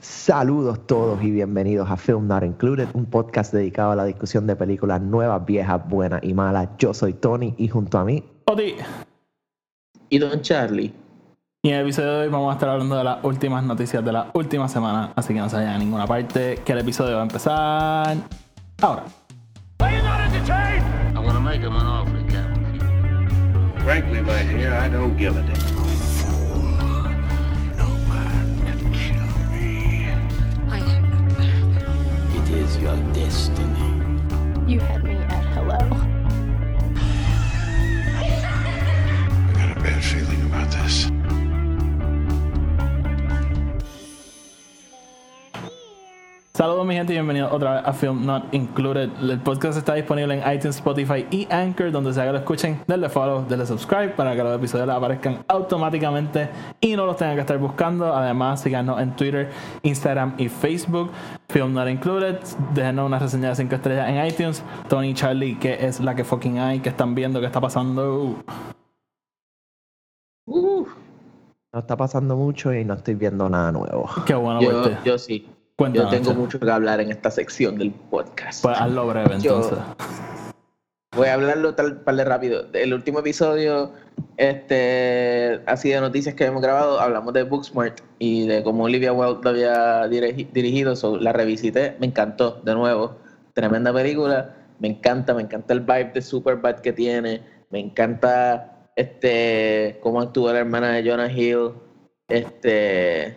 Saludos todos y bienvenidos a Film Not Included, un podcast dedicado a la discusión de películas nuevas, viejas, buenas y malas. Yo soy Tony y junto a mí, Odi. Y Don Charlie. Y en el episodio de hoy vamos a estar hablando de las últimas noticias de la última semana, así que no se vayan a ninguna parte, que el episodio va a empezar ahora. Frankly, my dear, I don't give a damn. Your destiny. You had me at hello. Saludos mi gente y bienvenidos otra vez a Film Not Included. El podcast está disponible en iTunes, Spotify y Anchor, donde sea que lo escuchen, denle follow, denle subscribe para que los episodios les aparezcan automáticamente y no los tengan que estar buscando. Además, síganos en Twitter, Instagram y Facebook. Film Not Included. Déjenos una reseña de 5 estrellas en iTunes. Tony Charlie, que es la que fucking hay, que están viendo, que está pasando. Uh, no está pasando mucho y no estoy viendo nada nuevo. Qué bueno, yo, verte. yo sí. Cuéntanos, yo tengo mucho que hablar en esta sección del podcast. Pues hazlo breve Yo- entonces. Voy a hablarlo tal par de rápido. El último episodio, este, así de noticias que hemos grabado, hablamos de Booksmart y de cómo Olivia Wilde lo había dirigi- dirigido. So, la revisité, me encantó, de nuevo. Tremenda película, me encanta, me encanta el vibe de Superbad que tiene, me encanta este cómo actúa la hermana de Jonah Hill. Este,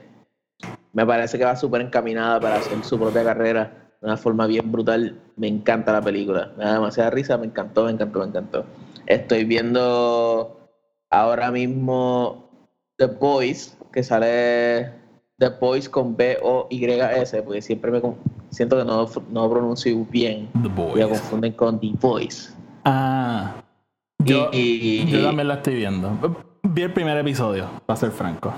me parece que va súper encaminada para hacer su propia carrera de una forma bien brutal. Me encanta la película. Me da demasiada risa. Me encantó, me encantó, me encantó. Estoy viendo ahora mismo The Boys, que sale The Boys con B-O-Y-S, porque siempre me siento que no, no pronuncio bien. The Boys. confunden con The Voice. Ah. Yo, Y- yo también la estoy viendo. Vi el primer episodio, para ser franco.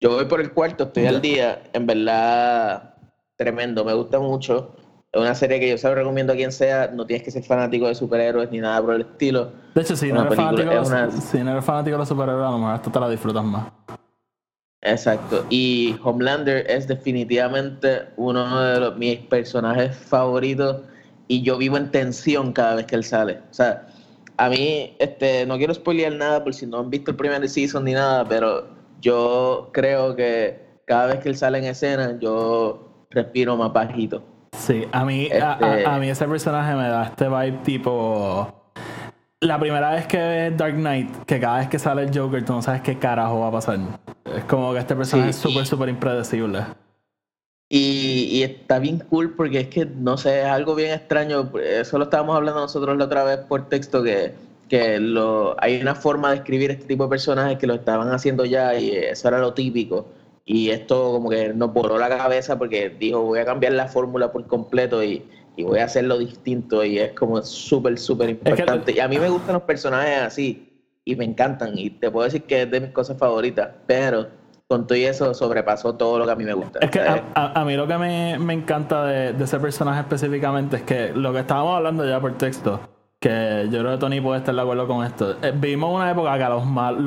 Yo voy por el cuarto, estoy al día. En verdad, tremendo, me gusta mucho. Es una serie que yo se lo recomiendo a quien sea. No tienes que ser fanático de superhéroes ni nada por el estilo. De hecho, si no, eres película, fanático, de es una- si no eres fanático de los superhéroes, a lo mejor esto te la disfrutas más. Exacto. Y Homelander es definitivamente uno de los, mis personajes favoritos. Y yo vivo en tensión cada vez que él sale. O sea, a mí, este, no quiero spoilear nada por si no han visto el primer season ni nada, pero yo creo que cada vez que él sale en escena, yo respiro más bajito. Sí, a mí, a, Este- a- a mí ese personaje me da este vibe tipo. La primera vez que ves Dark Knight, que cada vez que sale el Joker, tú no sabes qué carajo va a pasar. Es como que este personaje Sí, es súper, súper impredecible. Y, y está bien cool porque es que, no sé, es algo bien extraño. Eso lo estábamos hablando nosotros la otra vez por texto, que, que lo, hay una forma de escribir este tipo de personajes que lo estaban haciendo ya y eso era lo típico. Y esto como que nos voló la cabeza porque dijo, voy a cambiar la fórmula por completo y, y voy a hacerlo distinto. Y es como súper, súper que- importante. Y a mí me gustan los personajes así y me encantan. Y te puedo decir que es de mis cosas favoritas, pero con todo y eso sobrepasó todo lo que a mí me gusta. Es que a, a- a mí lo que me, me encanta de, de ese personaje específicamente es que lo que estábamos hablando ya por texto, que yo creo que Tony puede estar de acuerdo con esto. eh, vivimos una época que a los mal,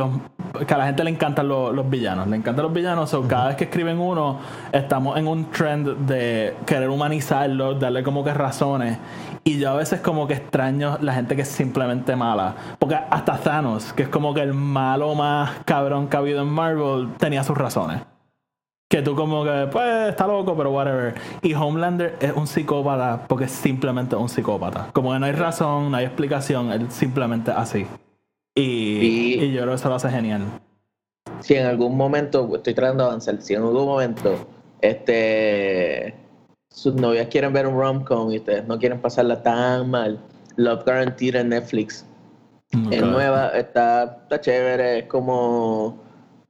que a la gente le encantan los, los villanos, le encantan los villanos, so cada vez que escriben uno, estamos en un trend de querer humanizarlo, darle como que razones. Y yo a veces como que extraño la gente que es simplemente mala. Porque hasta Thanos, que es como que el malo más cabrón que ha habido en Marvel, tenía sus razones. Que tú como que, pues, está loco, pero whatever. Y Homelander es un psicópata porque es simplemente un psicópata. Como que no hay razón, no hay explicación, él simplemente así. Y, Y- y yo creo que eso lo hace genial. si en algún momento, estoy tratando de avanzar, si en algún momento este sus novias quieren ver un rom-com y ustedes no quieren pasarla tan mal, Love Guaranteed en Netflix. Es Ok. nueva, está, está chévere, es como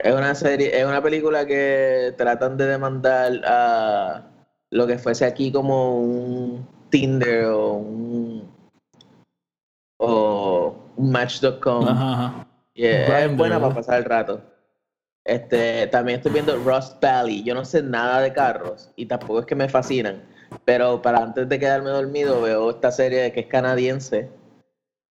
es una serie, es una película que tratan de demandar a lo que fuese aquí como un Tinder o un o un Match.com. Ajá, ajá. Y es- buena para pasar el rato. Este, también estoy viendo Rust Valley. Yo no sé nada de carros y tampoco es que me fascinan. Pero para antes de quedarme dormido veo esta serie que es canadiense.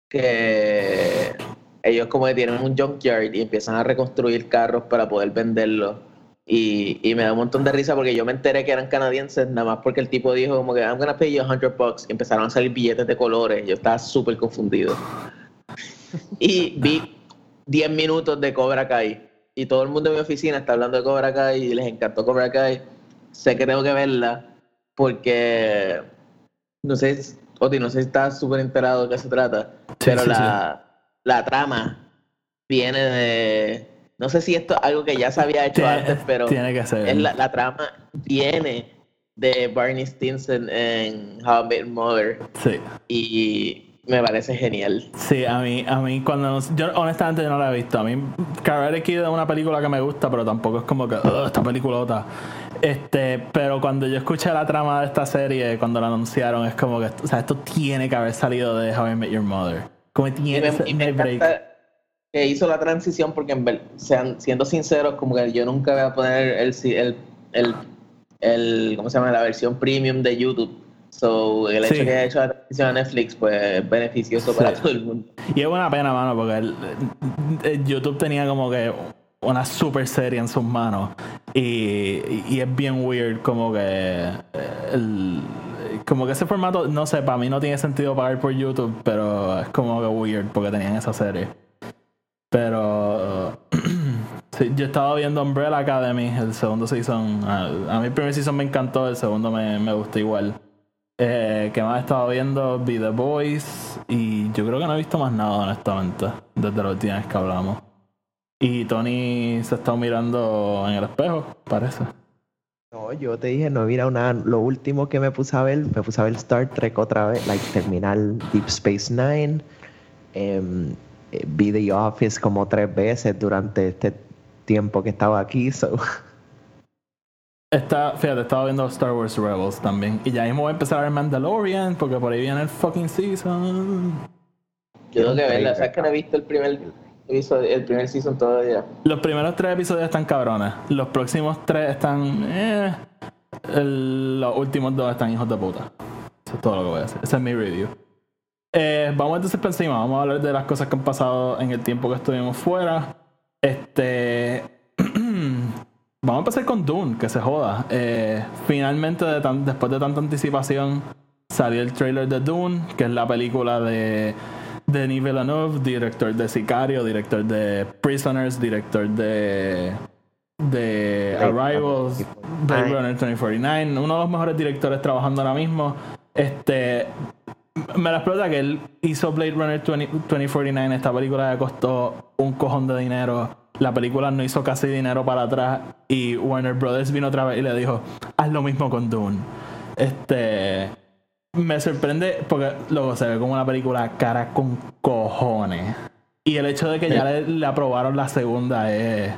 Que ellos como que tienen un junkyard y empiezan a reconstruir carros para poder venderlos. Y, y me da un montón de risa porque yo me enteré que eran canadienses nada más porque el tipo dijo como que I'm gonna pay you 100 bucks y empezaron a salir billetes de colores. Yo estaba súper confundido. Y vi 10 minutos de Cobra Kai. Y todo el mundo en mi oficina está hablando de Cobra Kai y les encantó Cobra Kai. Sé que tengo que verla porque no sé, Oti, no sé si estás súper enterado de qué se trata, pero sí, la, la trama viene de. No sé si esto es algo que ya se había hecho Tiene- antes, pero tiene que ser. es la, la trama viene de Barney Stinson en How I Met Your Mother Sí. y me parece genial. Sí, a mí, a mí cuando yo honestamente yo no la he visto. A mí Karate Kid es una película que me gusta, pero tampoco es como que "Ugh, esta peliculota. Este, pero cuando yo escuché la trama de esta serie, cuando la anunciaron, es como que, o sea, esto tiene que haber salido de How I Met Your Mother. Como que Y tiene me, ese- y me no hay break. encanta que hizo la transición porque, en ver- sean, siendo sinceros, como que yo nunca voy a poner el, si- el, el, el- ¿cómo se llama? La versión premium de YouTube. So, el hecho Sí. que haya hecho la transición a Netflix, pues es beneficioso para todo el mundo. Y es una pena, mano, porque el- el YouTube tenía como que una super serie en sus manos. Y, y es bien weird como que el- como que ese formato, no sé, para mí no tiene sentido pagar por YouTube, pero es como que weird porque tenían esa serie. Pero sí, yo estaba viendo Umbrella Academy, el segundo season. A, a mí el primer season me encantó, el segundo me, me gustó igual. Eh, que más he estado viendo Be The Boys y yo creo que no he visto más nada honestamente desde la última vez que hablamos. Y Tony se está mirando en el espejo, parece. No, yo te dije, no, mira, una, lo último que me puse a ver, me puse a ver Star Trek otra vez, like terminar Deep Space Nine. em, eh, vi The Office como tres veces durante este tiempo que estaba aquí, so. Está, fíjate, estaba viendo Star Wars Rebels también. Y ya mismo voy a empezar a ver Mandalorian porque por ahí viene el fucking season. Yo tengo que verla, sabes que no he visto el primer el primer season todavía. Los primeros tres episodios están cabrones. Los próximos tres están. Eh, los últimos dos están hijos de puta. Eso es todo lo que voy a hacer. Ese es mi review. Eh, vamos entonces por encima. Vamos a hablar de las cosas que han pasado en el tiempo que estuvimos fuera. Este. vamos a empezar con Dune, que se joda. Eh, finalmente, después de tanta anticipación, salió el trailer de Dune, que es la película de Denis Villeneuve, director de Sicario, director de Prisoners, director de de Arrivals, Blade Runner 2049, uno de los mejores directores trabajando ahora mismo. Este me la explota que él hizo Blade Runner 20 2049, esta película le costó un cojón de dinero. La película no hizo casi dinero para atrás y Warner Brothers vino otra vez y le dijo, haz lo mismo con Dune. Este me sorprende porque luego se ve como una película cara con cojones. Y el hecho de que ya le, le aprobaron la segunda es.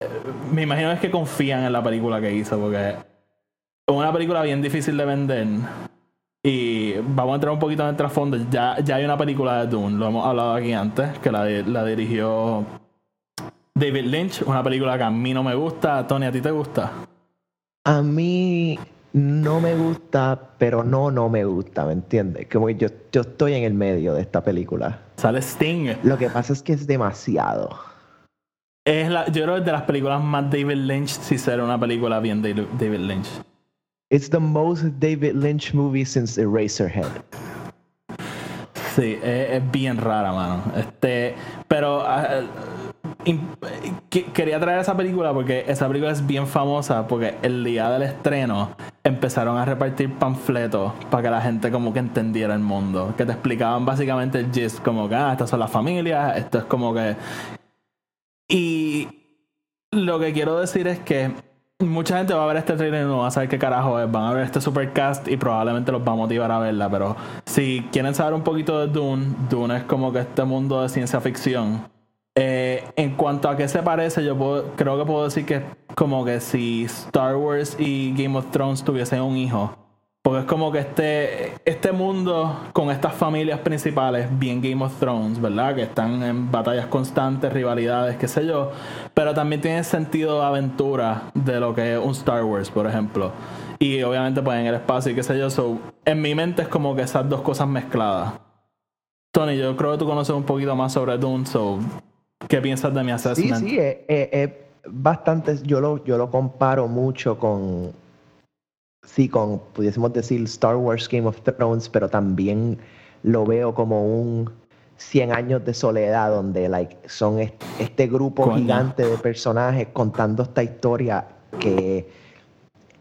eh, Me imagino es que confían en la película que hizo, porque es una película bien difícil de vender. Y vamos a entrar un poquito en el trasfondo. Ya, ya hay una película de Dune, lo hemos hablado aquí antes, que la, la dirigió David Lynch, una película que a mí no me gusta. Tony, ¿a ti te gusta? A mí no me gusta, pero no, no me gusta, ¿me entiendes? Como que yo, yo estoy en el medio de esta película. Sale Sting. Lo que pasa es que es demasiado. Es la, yo creo que es de las películas más David Lynch si será una película bien David Lynch. It's the most David Lynch movie since Eraserhead. Sí, es, es bien rara, mano. Este, pero ah, quería traer esa película porque esa película es bien famosa porque el día del estreno empezaron a repartir panfletos para que la gente como que entendiera el mundo, que te explicaban básicamente el gist como que ah, estas son las familias, esto es como que y lo que quiero decir es que mucha gente va a ver este trailer y no va a saber qué carajo es. Van a ver este supercast y probablemente los va a motivar a verla. Pero si quieren saber un poquito de Dune, Dune es como que este mundo de ciencia ficción. Eh, en cuanto a qué se parece, yo creo que puedo decir que es como que si Star Wars y Game of Thrones tuviesen un hijo. Porque es como que este, este mundo con estas familias principales, bien Game of Thrones, ¿verdad? Que están en batallas constantes, rivalidades, qué sé yo. Pero también tiene sentido de aventura de lo que es un Star Wars, por ejemplo. Y obviamente pues en el espacio y qué sé yo. So, en mi mente es como que esas dos cosas mezcladas. Tony, yo creo que tú conoces un poquito más sobre Dune, so ¿qué piensas de mi Sí, assessment? sí, es, es- es bastante, yo lo, yo lo comparo mucho con, sí, con, pudiésemos decir, Star Wars Game of Thrones, pero también lo veo como un 100 años de soledad, donde like, son est- este grupo gigante de personajes contando esta historia que,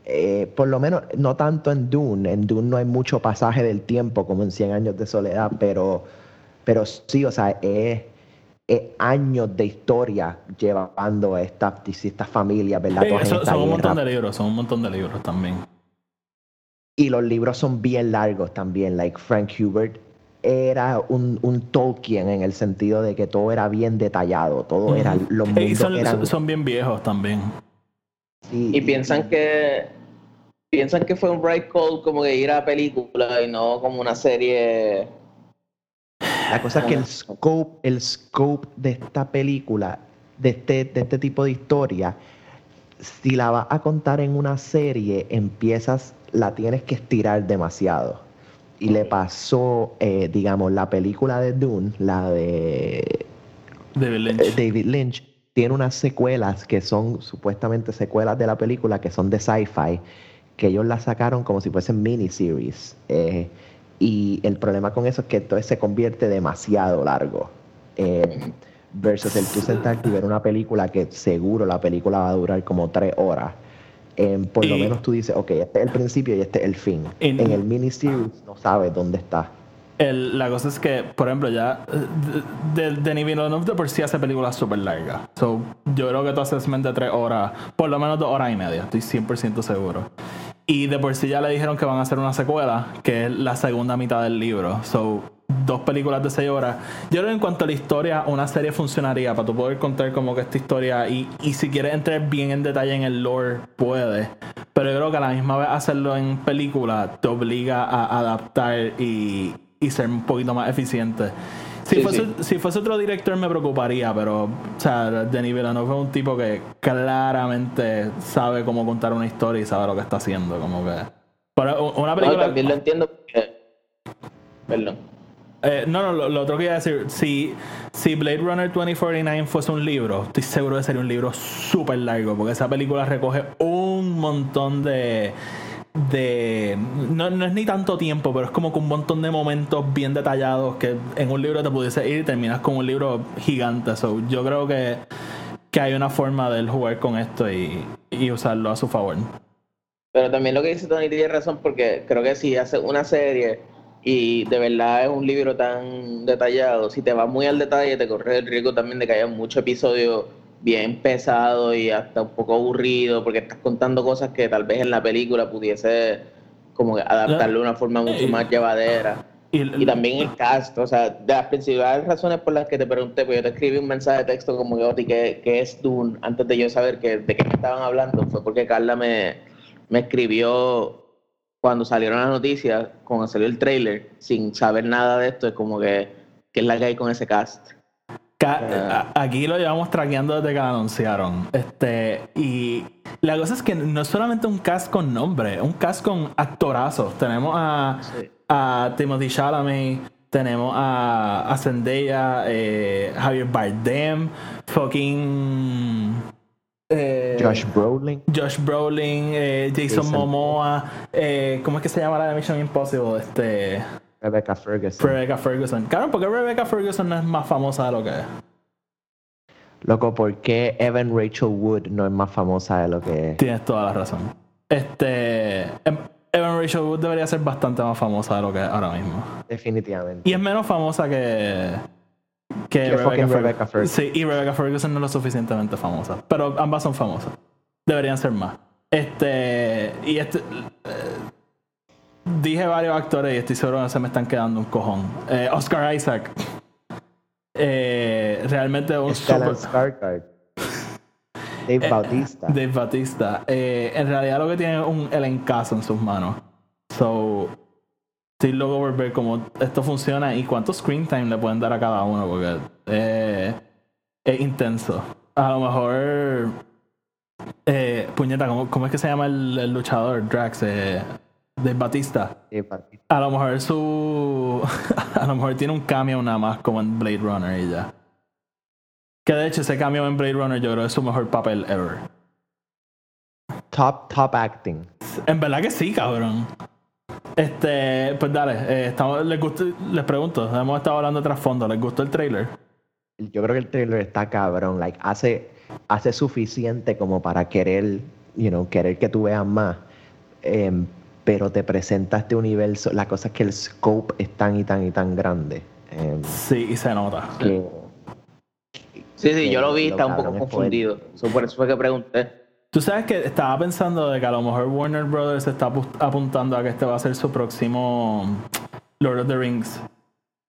eh, por lo menos, no tanto en Dune, en Dune no hay mucho pasaje del tiempo como en 100 años de soledad, pero, pero sí, o sea, es es años de historia llevando a esta, esta familia, ¿verdad? Sí, son, esta son un montón de libros, son un montón de libros también. Y los libros son bien largos también. Like Frank Hubert era un, un Tolkien en el sentido de que todo era bien detallado. Todo era. Los Eh, y son, eran. son- son bien viejos también. sí, Y piensan que piensan que fue un right call como que ir a película y no como una serie. La cosa es que el scope, el scope de esta película, de este, de este tipo de historia, si la vas a contar en una serie, empiezas, la tienes que estirar demasiado. Y le pasó, eh, digamos, la película de Dune, la de David Lynch. eh, David Lynch, tiene unas secuelas que son supuestamente secuelas de la película que son de sci-fi, que ellos las sacaron como si fuesen miniseries. Eh, y el problema con eso es que entonces se convierte demasiado largo. Eh, versus el tú sentarte y ver una película que seguro la película va a durar como tres horas. Eh, por lo Y- menos tú dices, ok, este es el principio y este es el fin. En el miniseries no sabes dónde está. El- la cosa es que, por ejemplo, ya eh, de, de, Denis Villeneuve de por sí hace películas súper largas. So, yo creo que tu assessment de tres horas, por lo menos dos horas y media, estoy 100% seguro. Y de por sí ya le dijeron que van a hacer una secuela, que es la segunda mitad del libro. So, dos películas de seis horas. Yo creo que en cuanto a la historia, una serie funcionaría para tú poder contar como que esta historia. Y, y si quieres entrar bien en detalle en el lore, puedes. Pero yo creo que a la misma vez hacerlo en película te obliga a adaptar y, y ser un poquito más eficiente. Si, Sí, fuese, sí. si fuese otro director me preocuparía, pero o sea, Denis Villeneuve es un tipo que claramente sabe cómo contar una historia y sabe lo que está haciendo. Como que. Pero una No, película. también lo entiendo porque. Perdón. Eh, no, no, lo, lo otro que iba a decir, si, si Blade Runner 2049 fuese un libro, estoy seguro de sería un libro súper largo, porque esa película recoge un montón de... de no, no es ni tanto tiempo, pero es como que un montón de momentos bien detallados que en un libro te pudiese ir y terminas con un libro gigante. So, yo creo que, que hay una forma de él jugar con esto y, y usarlo a su favor. Pero también lo que dice Tony tiene razón porque creo que si hace una serie y de verdad es un libro tan detallado, si te vas muy al detalle te corres el riesgo también de que haya muchos episodios bien pesados y hasta un poco aburridos porque estás contando cosas que tal vez en la película pudiese como que adaptarlo de una forma mucho más llevadera. Y, Y también el cast, o sea, de las principales razones por las que te pregunté, pues yo te escribí un mensaje de texto como que, Oti, ¿qué, qué es Dune? Antes de yo saber que, de qué me estaban hablando, fue porque Carla me, me escribió cuando salieron las noticias, cuando salió el trailer, sin saber nada de esto, es como que, ¿qué es la que hay con ese cast? Ca- Aquí lo llevamos traqueando desde que lo anunciaron. Este, y la cosa es que no es solamente un cast con nombre, un cast con actorazos. Tenemos a, Sí. a Timothy Chalamet, tenemos a, a Zendaya, eh, Javier Bardem, fucking eh, Josh Brolin. Josh Brolin, eh, Jason, Jason Momoa, ¿cómo es que se llama la de Mission Impossible? Este, Rebecca Ferguson. Rebecca Ferguson. Claro, porque Rebecca Ferguson no es más famosa de lo que es. Loco, ¿por qué Evan Rachel Wood no es más famosa de lo que es? Tienes toda la razón. Este. em- Evan Rachel Wood debería ser bastante más famosa de lo que es ahora mismo. Definitivamente. Y es menos famosa que. Que, Fer- Rebecca Ferguson. Sí, y Rebecca Ferguson no es lo suficientemente famosa. Pero ambas son famosas. Deberían ser más. Este. Y este. Eh, dije varios actores y estoy seguro que se me están quedando un cojón. Eh, Oscar Isaac. Eh, realmente un Stellan super-. Dave Bautista. Dave Batista. Eh, en realidad lo que tiene es un elencazo en sus manos. So, estoy loco por ver cómo esto funciona y cuánto screen time le pueden dar a cada uno, porque eh, es intenso. A lo mejor. Eh, puñeta, ¿cómo, cómo es que se llama el, el luchador? Drax. Eh, Dave Batista. A lo mejor su. a lo mejor tiene un cameo nada más como en Blade Runner y ya. Que de hecho ese cambio en Blade Runner yo creo es su mejor papel ever. Top, top acting. En verdad que sí, cabrón. Este, pues dale, eh, estamos, les, gustó- les pregunto, hemos estado hablando de trasfondo, ¿les gustó el trailer? Yo creo que el trailer está cabrón. Like, hace, hace suficiente como para querer, you know, querer que tú veas más. Em, pero te presenta este universo. La cosa es que el scope es tan y tan y tan grande. em, Sí, y se nota. que Sí, sí, yo lo vi, estaba un poco confundido. Por eso fue que pregunté. Tú sabes que estaba pensando de que a lo mejor Warner Brothers está apu- apuntando a que este va a ser su próximo Lord of the Rings.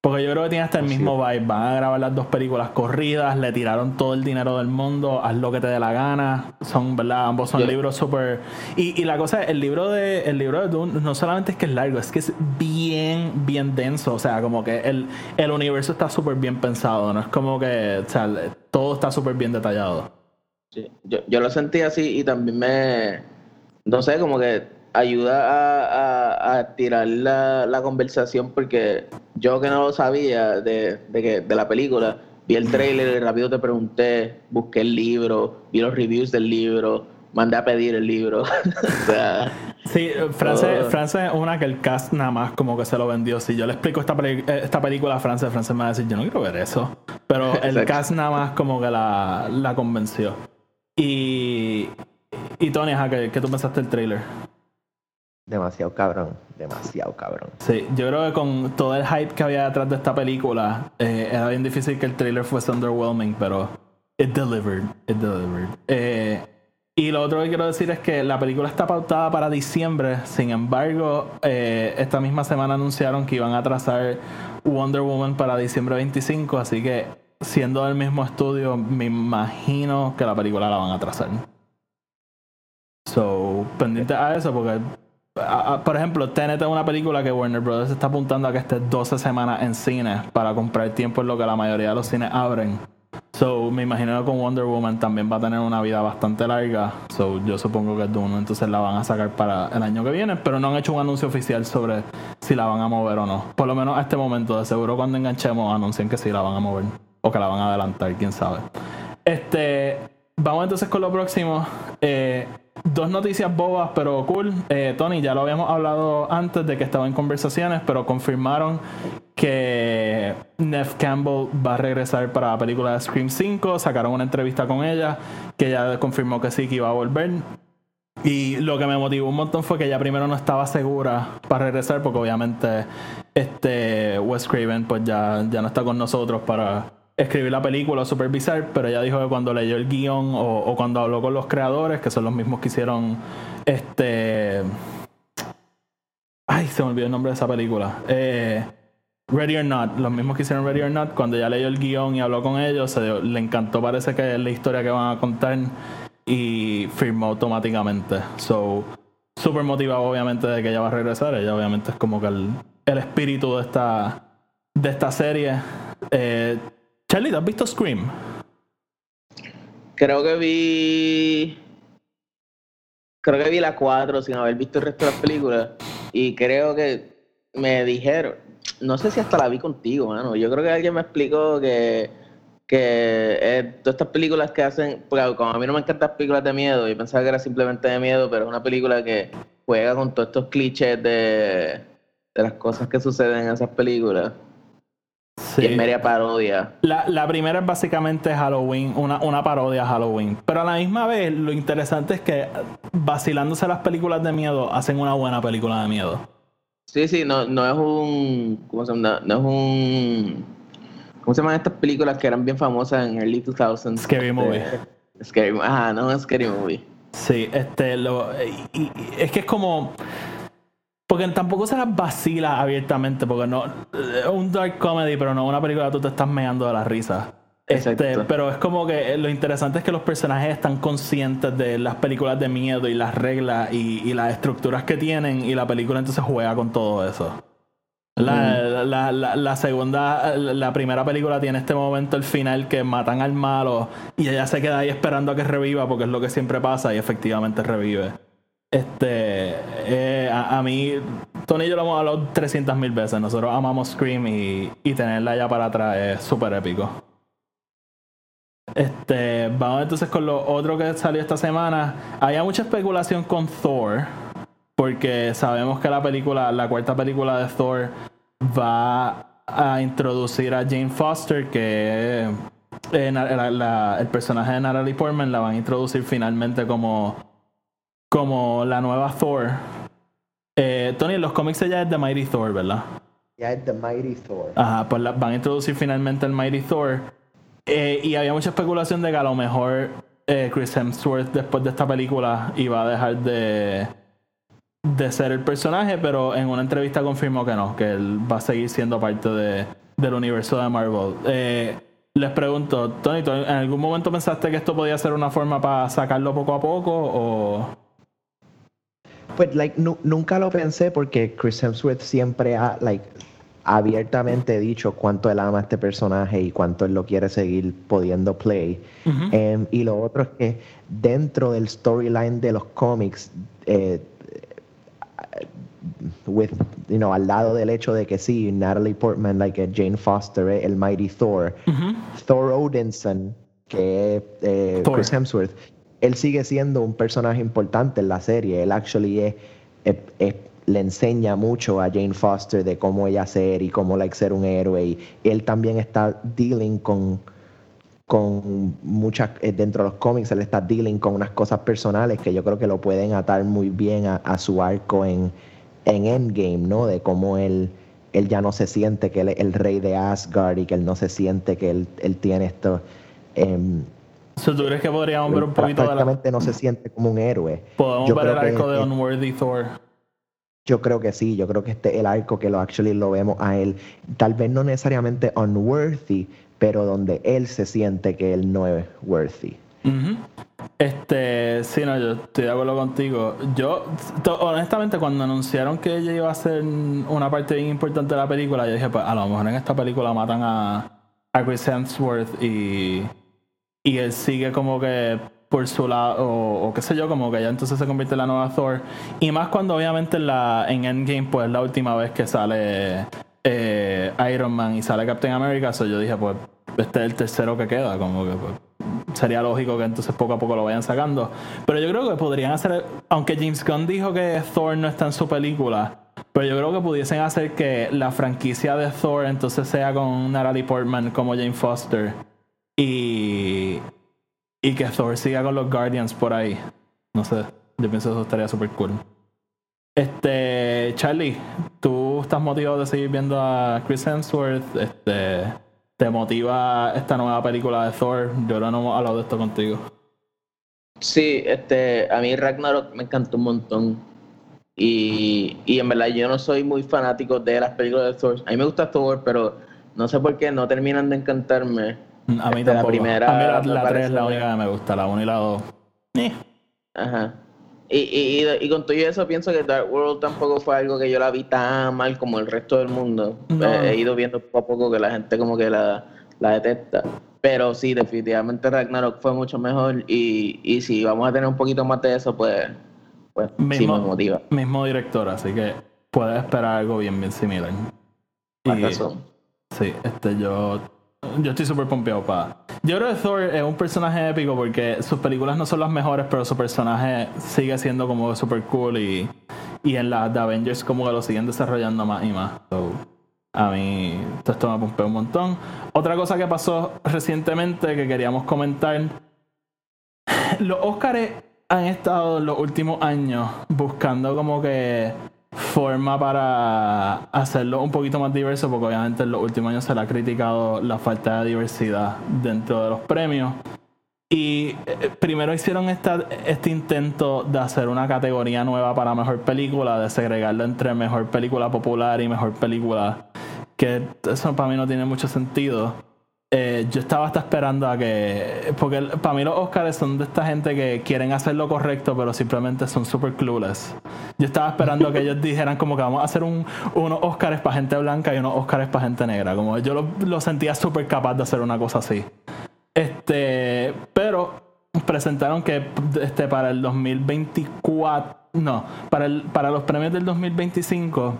Porque yo creo que tiene hasta el mismo vibe. Van a grabar las dos películas corridas, le tiraron todo el dinero del mundo, haz lo que te dé la gana. Son, ¿verdad? Ambos son Yeah. libros súper. Y, y la cosa es, el libro de el libro de Dune no solamente es que es largo, es que es bien, bien denso. O sea, como que el, el universo está súper bien pensado. No es como que, o sea, todo está súper bien detallado. Sí, Yo, yo lo sentí así y también me, no sé, como que ayuda a, a, a tirar la, la conversación porque yo que no lo sabía de, de, que, de la película, vi el trailer y rápido te pregunté, busqué el libro, vi los reviews del libro, mandé a pedir el libro. o sea, Sí, Frances, Oh. Frances es una que el cast nada más como que se lo vendió. Si yo le explico esta, eh, esta película a Frances, Frances me va a decir, yo no quiero ver eso. Pero el cast nada más como que la, la convenció. Y, y Tony, ¿qué, qué tú pensaste del trailer? Demasiado cabrón. Demasiado cabrón. Sí, yo creo que con todo el hype que había detrás de esta película, eh, era bien difícil que el trailer fuese underwhelming, pero it delivered, it delivered. Eh, y lo otro que quiero decir es que la película está pautada para diciembre, sin embargo, eh, esta misma semana anunciaron que iban a trazar Wonder Woman para diciembre 25, así que siendo del mismo estudio, me imagino que la película la van a trazar. So, pendiente a eso, porque a- a- por ejemplo, Tenet es una película que Warner Brothers está apuntando a que esté 12 semanas en cine para comprar tiempo en lo que la mayoría de los cines abren. So, me imagino que con Wonder Woman también va a tener una vida bastante larga. So, yo supongo que Dune entonces la van a sacar para el año que viene, pero no han hecho un anuncio oficial sobre si la van a mover o no. Por lo menos a este momento, de seguro cuando enganchemos anuncien que sí la van a mover o que la van a adelantar, quién sabe. Este, vamos entonces con lo próximo. Eh, dos noticias bobas, pero cool. Eh, Tony, ya lo habíamos hablado antes de que estaba en conversaciones, pero confirmaron que Neff Campbell va a regresar para la película de Scream 5. Sacaron una entrevista con ella, que ella confirmó que sí, que iba a volver. Y lo que me motivó un montón fue que ella primero no estaba segura para regresar, porque obviamente este Wes Craven pues ya, ya no está con nosotros para escribir la película supervisar, pero ella dijo que cuando leyó el guion o, cuando habló con los creadores, que son los mismos que hicieron este... Ay, se me olvidó el nombre de esa película. Eh, Ready or Not, los mismos que hicieron Ready or Not, cuando ella leyó el guion y habló con ellos, le encantó, parece que es la historia que van a contar y firmó automáticamente. So, súper motivado obviamente de que ella va a regresar. Ella obviamente es como que el, el espíritu de esta, de esta serie. Eh, Charlie, ¿te has visto Scream? creo que vi, creo que vi la 4 sin haber visto el resto de las películas y creo que me dijeron, no sé si hasta la vi contigo, mano. Yo creo que alguien me explicó que que eh, todas estas películas que hacen, porque como a mí no me encantan las películas de miedo, yo pensaba que era simplemente de miedo, pero es una película que juega con todos estos clichés de, de las cosas que suceden en esas películas. Y es media parodia. La, la primera es básicamente Halloween, una, una parodia a Halloween. Pero a la misma vez, lo interesante es que vacilándose las películas de miedo, hacen una buena película de miedo. Sí, sí, no, no es un. ¿Cómo se llama? No es un. ¿Cómo se llaman estas películas que eran bien famosas en early 2000s? Scary movie. Scary Movie. Ajá, no es Scary Movie. Sí, este, lo, y- y- es que es como. Porque tampoco se las vacila abiertamente, porque no. Es un dark comedy, pero no una película que tú te estás meando de la risa. Este, pero es como que lo interesante es que los personajes están conscientes de las películas de miedo y las reglas y, y las estructuras que tienen, y la película entonces juega con todo eso. La, la, la, la segunda, la primera película tiene este momento, el final, que matan al malo y ella se queda ahí esperando a que reviva porque es lo que siempre pasa y efectivamente revive. Este, eh, a, mí, Tony y yo lo hemos hablado 300 mil veces. Nosotros amamos Scream y, tenerla ya para atrás es súper épico. este, vamos entonces con lo otro que salió esta semana. Había mucha especulación con Thor, porque sabemos que la película, la cuarta película de Thor, va a introducir a Jane Foster, que eh, el personaje de Natalie Portman la van a introducir finalmente como, como la nueva Thor. Eh, Tony, en los cómics ella es de Mighty Thor, ¿verdad? Ya es The Mighty Thor. Ajá, pues la- van a introducir finalmente el Mighty Thor. Eh, y había mucha especulación de que a lo mejor eh, Chris Hemsworth después de esta película iba a dejar de, de ser el personaje, pero en una entrevista confirmó que no, que él va a seguir siendo parte de, del universo de Marvel. Eh, les pregunto, Tony, ¿tú ¿en algún momento pensaste que esto podía ser una forma para sacarlo poco a poco? O... Pues, like, nu- nunca lo pensé porque Chris Hemsworth siempre ha, like, abiertamente dicho cuánto él ama a este personaje y cuánto él lo quiere seguir pudiendo play. Em, y lo otro es que dentro del storyline de los cómics, eh, with, you know, al lado del hecho de que sí, Natalie Portman, like eh, Jane Foster, eh, el Mighty Thor, Thor Odinson, que eh, Thor. Chris Hemsworth, él sigue siendo un personaje importante en la serie. Él actually le enseña mucho a Jane Foster de cómo ella ser y cómo like, ser un héroe. Y él también está dealing con con muchas eh, dentro de los cómics él está dealing con unas cosas personales que yo creo que lo pueden atar muy bien a, a su arco en, en Endgame, ¿no? De cómo él, él ya no se siente que él es el rey de Asgard y que él no se siente que él, él tiene esto. em, So, ¿Tú crees que podríamos ver un poquito de la... no se siente como un héroe. Podemos Yo ver el arco de Unworthy Thor. Yo creo que sí, yo creo que este es el arco que lo actually lo vemos a él, tal vez no necesariamente unworthy, pero donde él se siente que él no es worthy. Este, sí, no, yo estoy de acuerdo contigo. Yo, honestamente, cuando anunciaron que ella iba a ser una parte bien importante de la película, yo dije, pues a lo mejor en esta película matan a, a Chris Hemsworth y, y él sigue como que por su lado, o, qué sé yo, como que ya entonces se convierte en la nueva Thor. Y más cuando obviamente en, la, en Endgame, pues es la última vez que sale eh, Iron Man y sale Captain America, so yo dije, pues este es el tercero que queda, como que pues, sería lógico que entonces poco a poco lo vayan sacando. Pero yo creo que podrían hacer, aunque James Gunn dijo que Thor no está en su película, pero yo creo que pudiesen hacer que la franquicia de Thor entonces sea con Natalie Portman como Jane Foster y, y que Thor siga con los Guardians por ahí. No sé, yo pienso que eso estaría súper cool. Este, Charlie, ¿tú estás motivado de seguir viendo a Chris Hemsworth? Este, ¿Te motiva esta nueva película de Thor? Yo ahora no hemos hablado de esto contigo. Sí, este, a mí Ragnarok me encantó un montón. Y, y en verdad yo no soy muy fanático de las películas de Thor. A mí me gusta Thor, pero no sé por qué no terminan de encantarme. A mí la primera a mí la, la 3 es la única que me gusta, la 1 y la 2. Eh. Ajá. Y, y, y, y con todo eso pienso que Dark World tampoco fue algo que yo la vi tan mal como el resto del mundo. No. Eh, he ido viendo poco a poco que la gente como que la, la detesta. Pero sí, definitivamente Ragnarok fue mucho mejor y, y si vamos a tener un poquito más de eso, pues, pues sí Mismo, me motiva. mismo director, así que puedes esperar algo bien, bien similar. Y- razón. Sí, este yo. Yo estoy súper pompeado para. Yo creo que Thor es un personaje épico porque sus películas no son las mejores, pero su personaje sigue siendo como súper cool y, y en las de Avengers como que lo siguen desarrollando más y más. A mí esto me pompea un montón. Otra cosa que pasó recientemente que queríamos comentar. Los Oscars han estado en los últimos años buscando como que forma para hacerlo un poquito más diverso, porque obviamente en los últimos años se le ha criticado la falta de diversidad dentro de los premios. Y eh, primero hicieron este intento de hacer una categoría nueva para mejor película, de segregarlo entre mejor película popular y mejor película, que eso para mí no tiene mucho sentido. Eh, yo estaba hasta esperando a que. Porque para mí los Oscars son de esta gente que quieren hacer lo correcto, pero simplemente son super clueless. Yo estaba esperando a que ellos dijeran, como que vamos a hacer un, unos Oscars para gente blanca y unos Oscars para gente negra. Como yo lo, lo sentía súper capaz de hacer una cosa así. Este. Pero presentaron que este, para el 2024. No, para, el, para los premios del 2025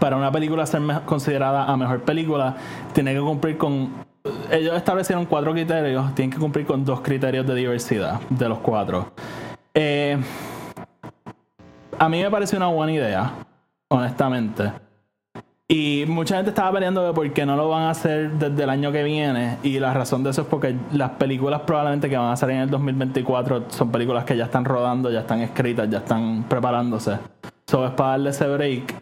para una película ser considerada a mejor película, tiene que cumplir con ellos establecieron cuatro criterios, tienen que cumplir con dos criterios de diversidad de los cuatro. Eh, a mí me parece una buena idea, honestamente. Y mucha gente estaba peleando de por qué no lo van a hacer desde el año que viene. Y la razón de eso es porque las películas probablemente que van a salir en el 2024 son películas que ya están rodando, ya están escritas, ya están preparándose. Eso es para darle ese break.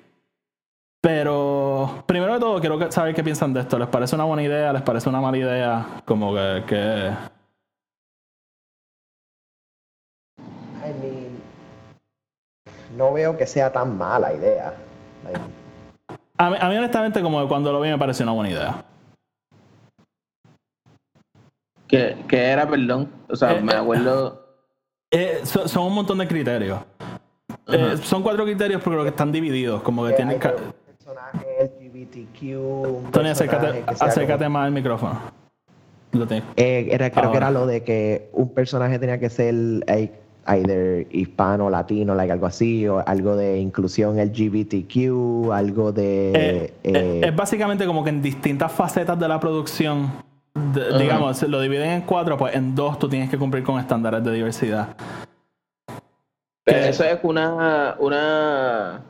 Pero primero de todo quiero que- saber qué piensan de esto. ¿Les parece una buena idea? ¿Les parece una mala idea? Como que... que... I mean, no veo que sea tan mala idea. Like, A, mí, a mí honestamente como que cuando lo vi me pareció una buena idea. Que, que era, perdón. O sea, Eh, me eh, acuerdo. Eh, son, son un montón de criterios. Eh, son cuatro criterios pero creo que están divididos. Como que que tienen... hay un personaje LGBTQ. un Tony, acércate, acércate como- más al micrófono. Lo. Eh, era, creo que era lo de que un personaje tenía que ser like, either hispano, latino, like algo así, o algo de inclusión LGBTQ, algo de... Eh, eh, eh, es básicamente como que en distintas facetas de la producción, de- digamos, lo dividen en cuatro, pues en dos tú tienes que cumplir con estándares de diversidad. Pero eso es una, una.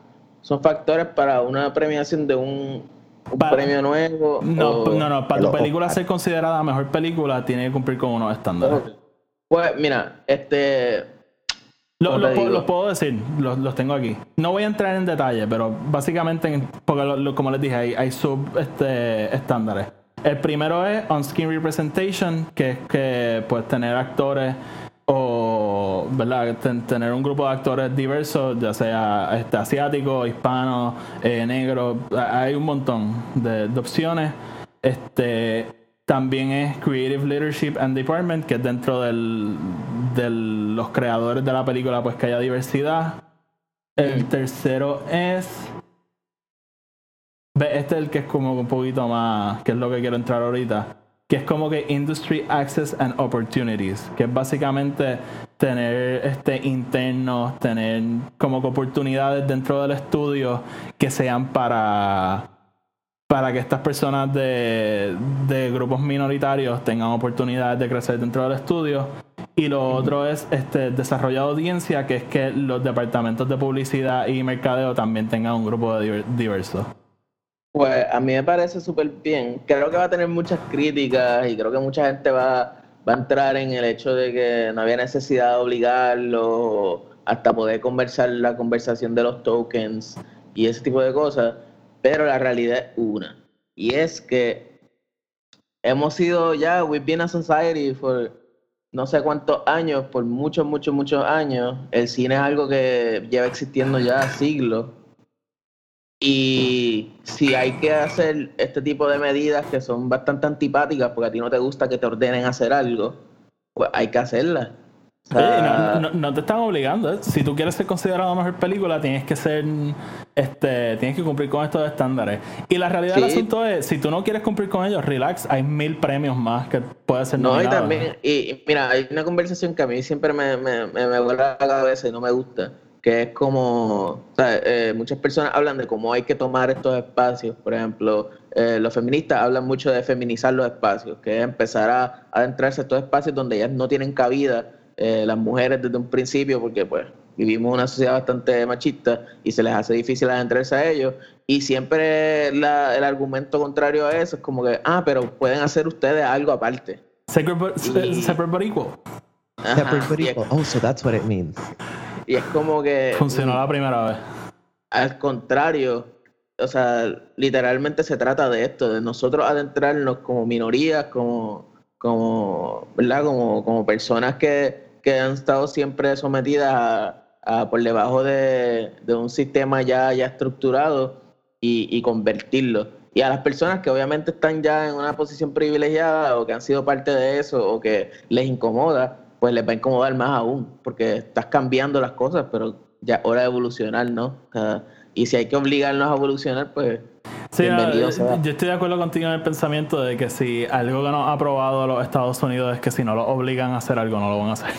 Son factores para una premiación de un, un Para- premio nuevo. No, o- no, no, para tu película Oscar. ser considerada mejor película, tiene que cumplir con unos estándares. Pues mira, este. Lo- los puedo decir, los, los tengo aquí. No voy a entrar en detalle, pero básicamente, en- porque lo- lo- como les dije, hay, hay sub este, estándares. El primero es on-screen representation, que es que pues tener actores o verdad Ten- tener un grupo de actores diversos, ya sea este, asiático, hispano, eh, negro, Ha- hay un montón de, de opciones. Este también es Creative Leadership and Department, que es dentro del, de los creadores de la película, pues que haya diversidad. El tercero es. Este es el que es como un poquito más, que es lo que quiero entrar ahorita, que es como que Industry Access and Opportunities, que es básicamente tener este internos, tener como que oportunidades dentro del estudio que sean para para que estas personas de, de grupos minoritarios tengan oportunidades de crecer dentro del estudio. Y lo otro es este desarrollo de audiencia, que es que los departamentos de publicidad y mercadeo también tengan un grupo de diverso. Pues a mí me parece súper bien. Creo que va a tener muchas críticas y creo que mucha gente va, va a entrar en el hecho de que no había necesidad de obligarlo hasta poder conversar la conversación de los tokens y ese tipo de cosas. Pero la realidad es una. Y es que hemos sido ya, we've been a society for no sé cuántos años, por muchos, muchos, muchos años. El cine es algo que lleva existiendo ya siglos. Y si hay que hacer este tipo de medidas que son bastante antipáticas porque a ti no te gusta que te ordenen hacer algo, pues hay que hacerlas. O sea, no, no- no te están obligando. Si tú quieres ser considerado mejor película, tienes que ser, este, tienes que cumplir con estos estándares. Y la realidad del asunto es, si tú no quieres cumplir con ellos, relax, hay mil premios más que puedes ser No, y nominado. también, y, y mira, hay una conversación que a mí siempre me, me, me, me vuela la cabeza y no me gusta, que es como, o sea, eh, muchas personas hablan de cómo hay que tomar estos espacios, por ejemplo, eh, los feministas hablan mucho de feminizar los espacios, que es empezar a a adentrarse a estos espacios donde ellas no tienen cabida, eh, las mujeres desde un principio, porque pues vivimos en una sociedad bastante machista y se les hace difícil adentrarse a ellos. Y siempre la- el argumento contrario a eso es como que, ah, pero pueden hacer ustedes algo aparte. Separate but, Y- separate but equal. Ajá, Separate but equal. Oh, so that's what it means. Y es como que Funcionó la primera vez. al contrario, o sea, literalmente se trata de esto, de nosotros adentrarnos como minorías, como, como, ¿verdad? Como, como personas que, que han estado siempre sometidas a, a por debajo de, de un sistema ya, ya estructurado y, y convertirlo. Y a las personas que obviamente están ya en una posición privilegiada o que han sido parte de eso o que les incomoda, pues les va a incomodar más aún, porque estás cambiando las cosas, pero ya hora de evolucionar, ¿no? Y si hay que obligarnos a evolucionar, pues Sí, no, yo estoy de acuerdo contigo en el pensamiento de que si algo que nos ha aprobado los Estados Unidos es que si no lo obligan a hacer algo, no lo van a hacer.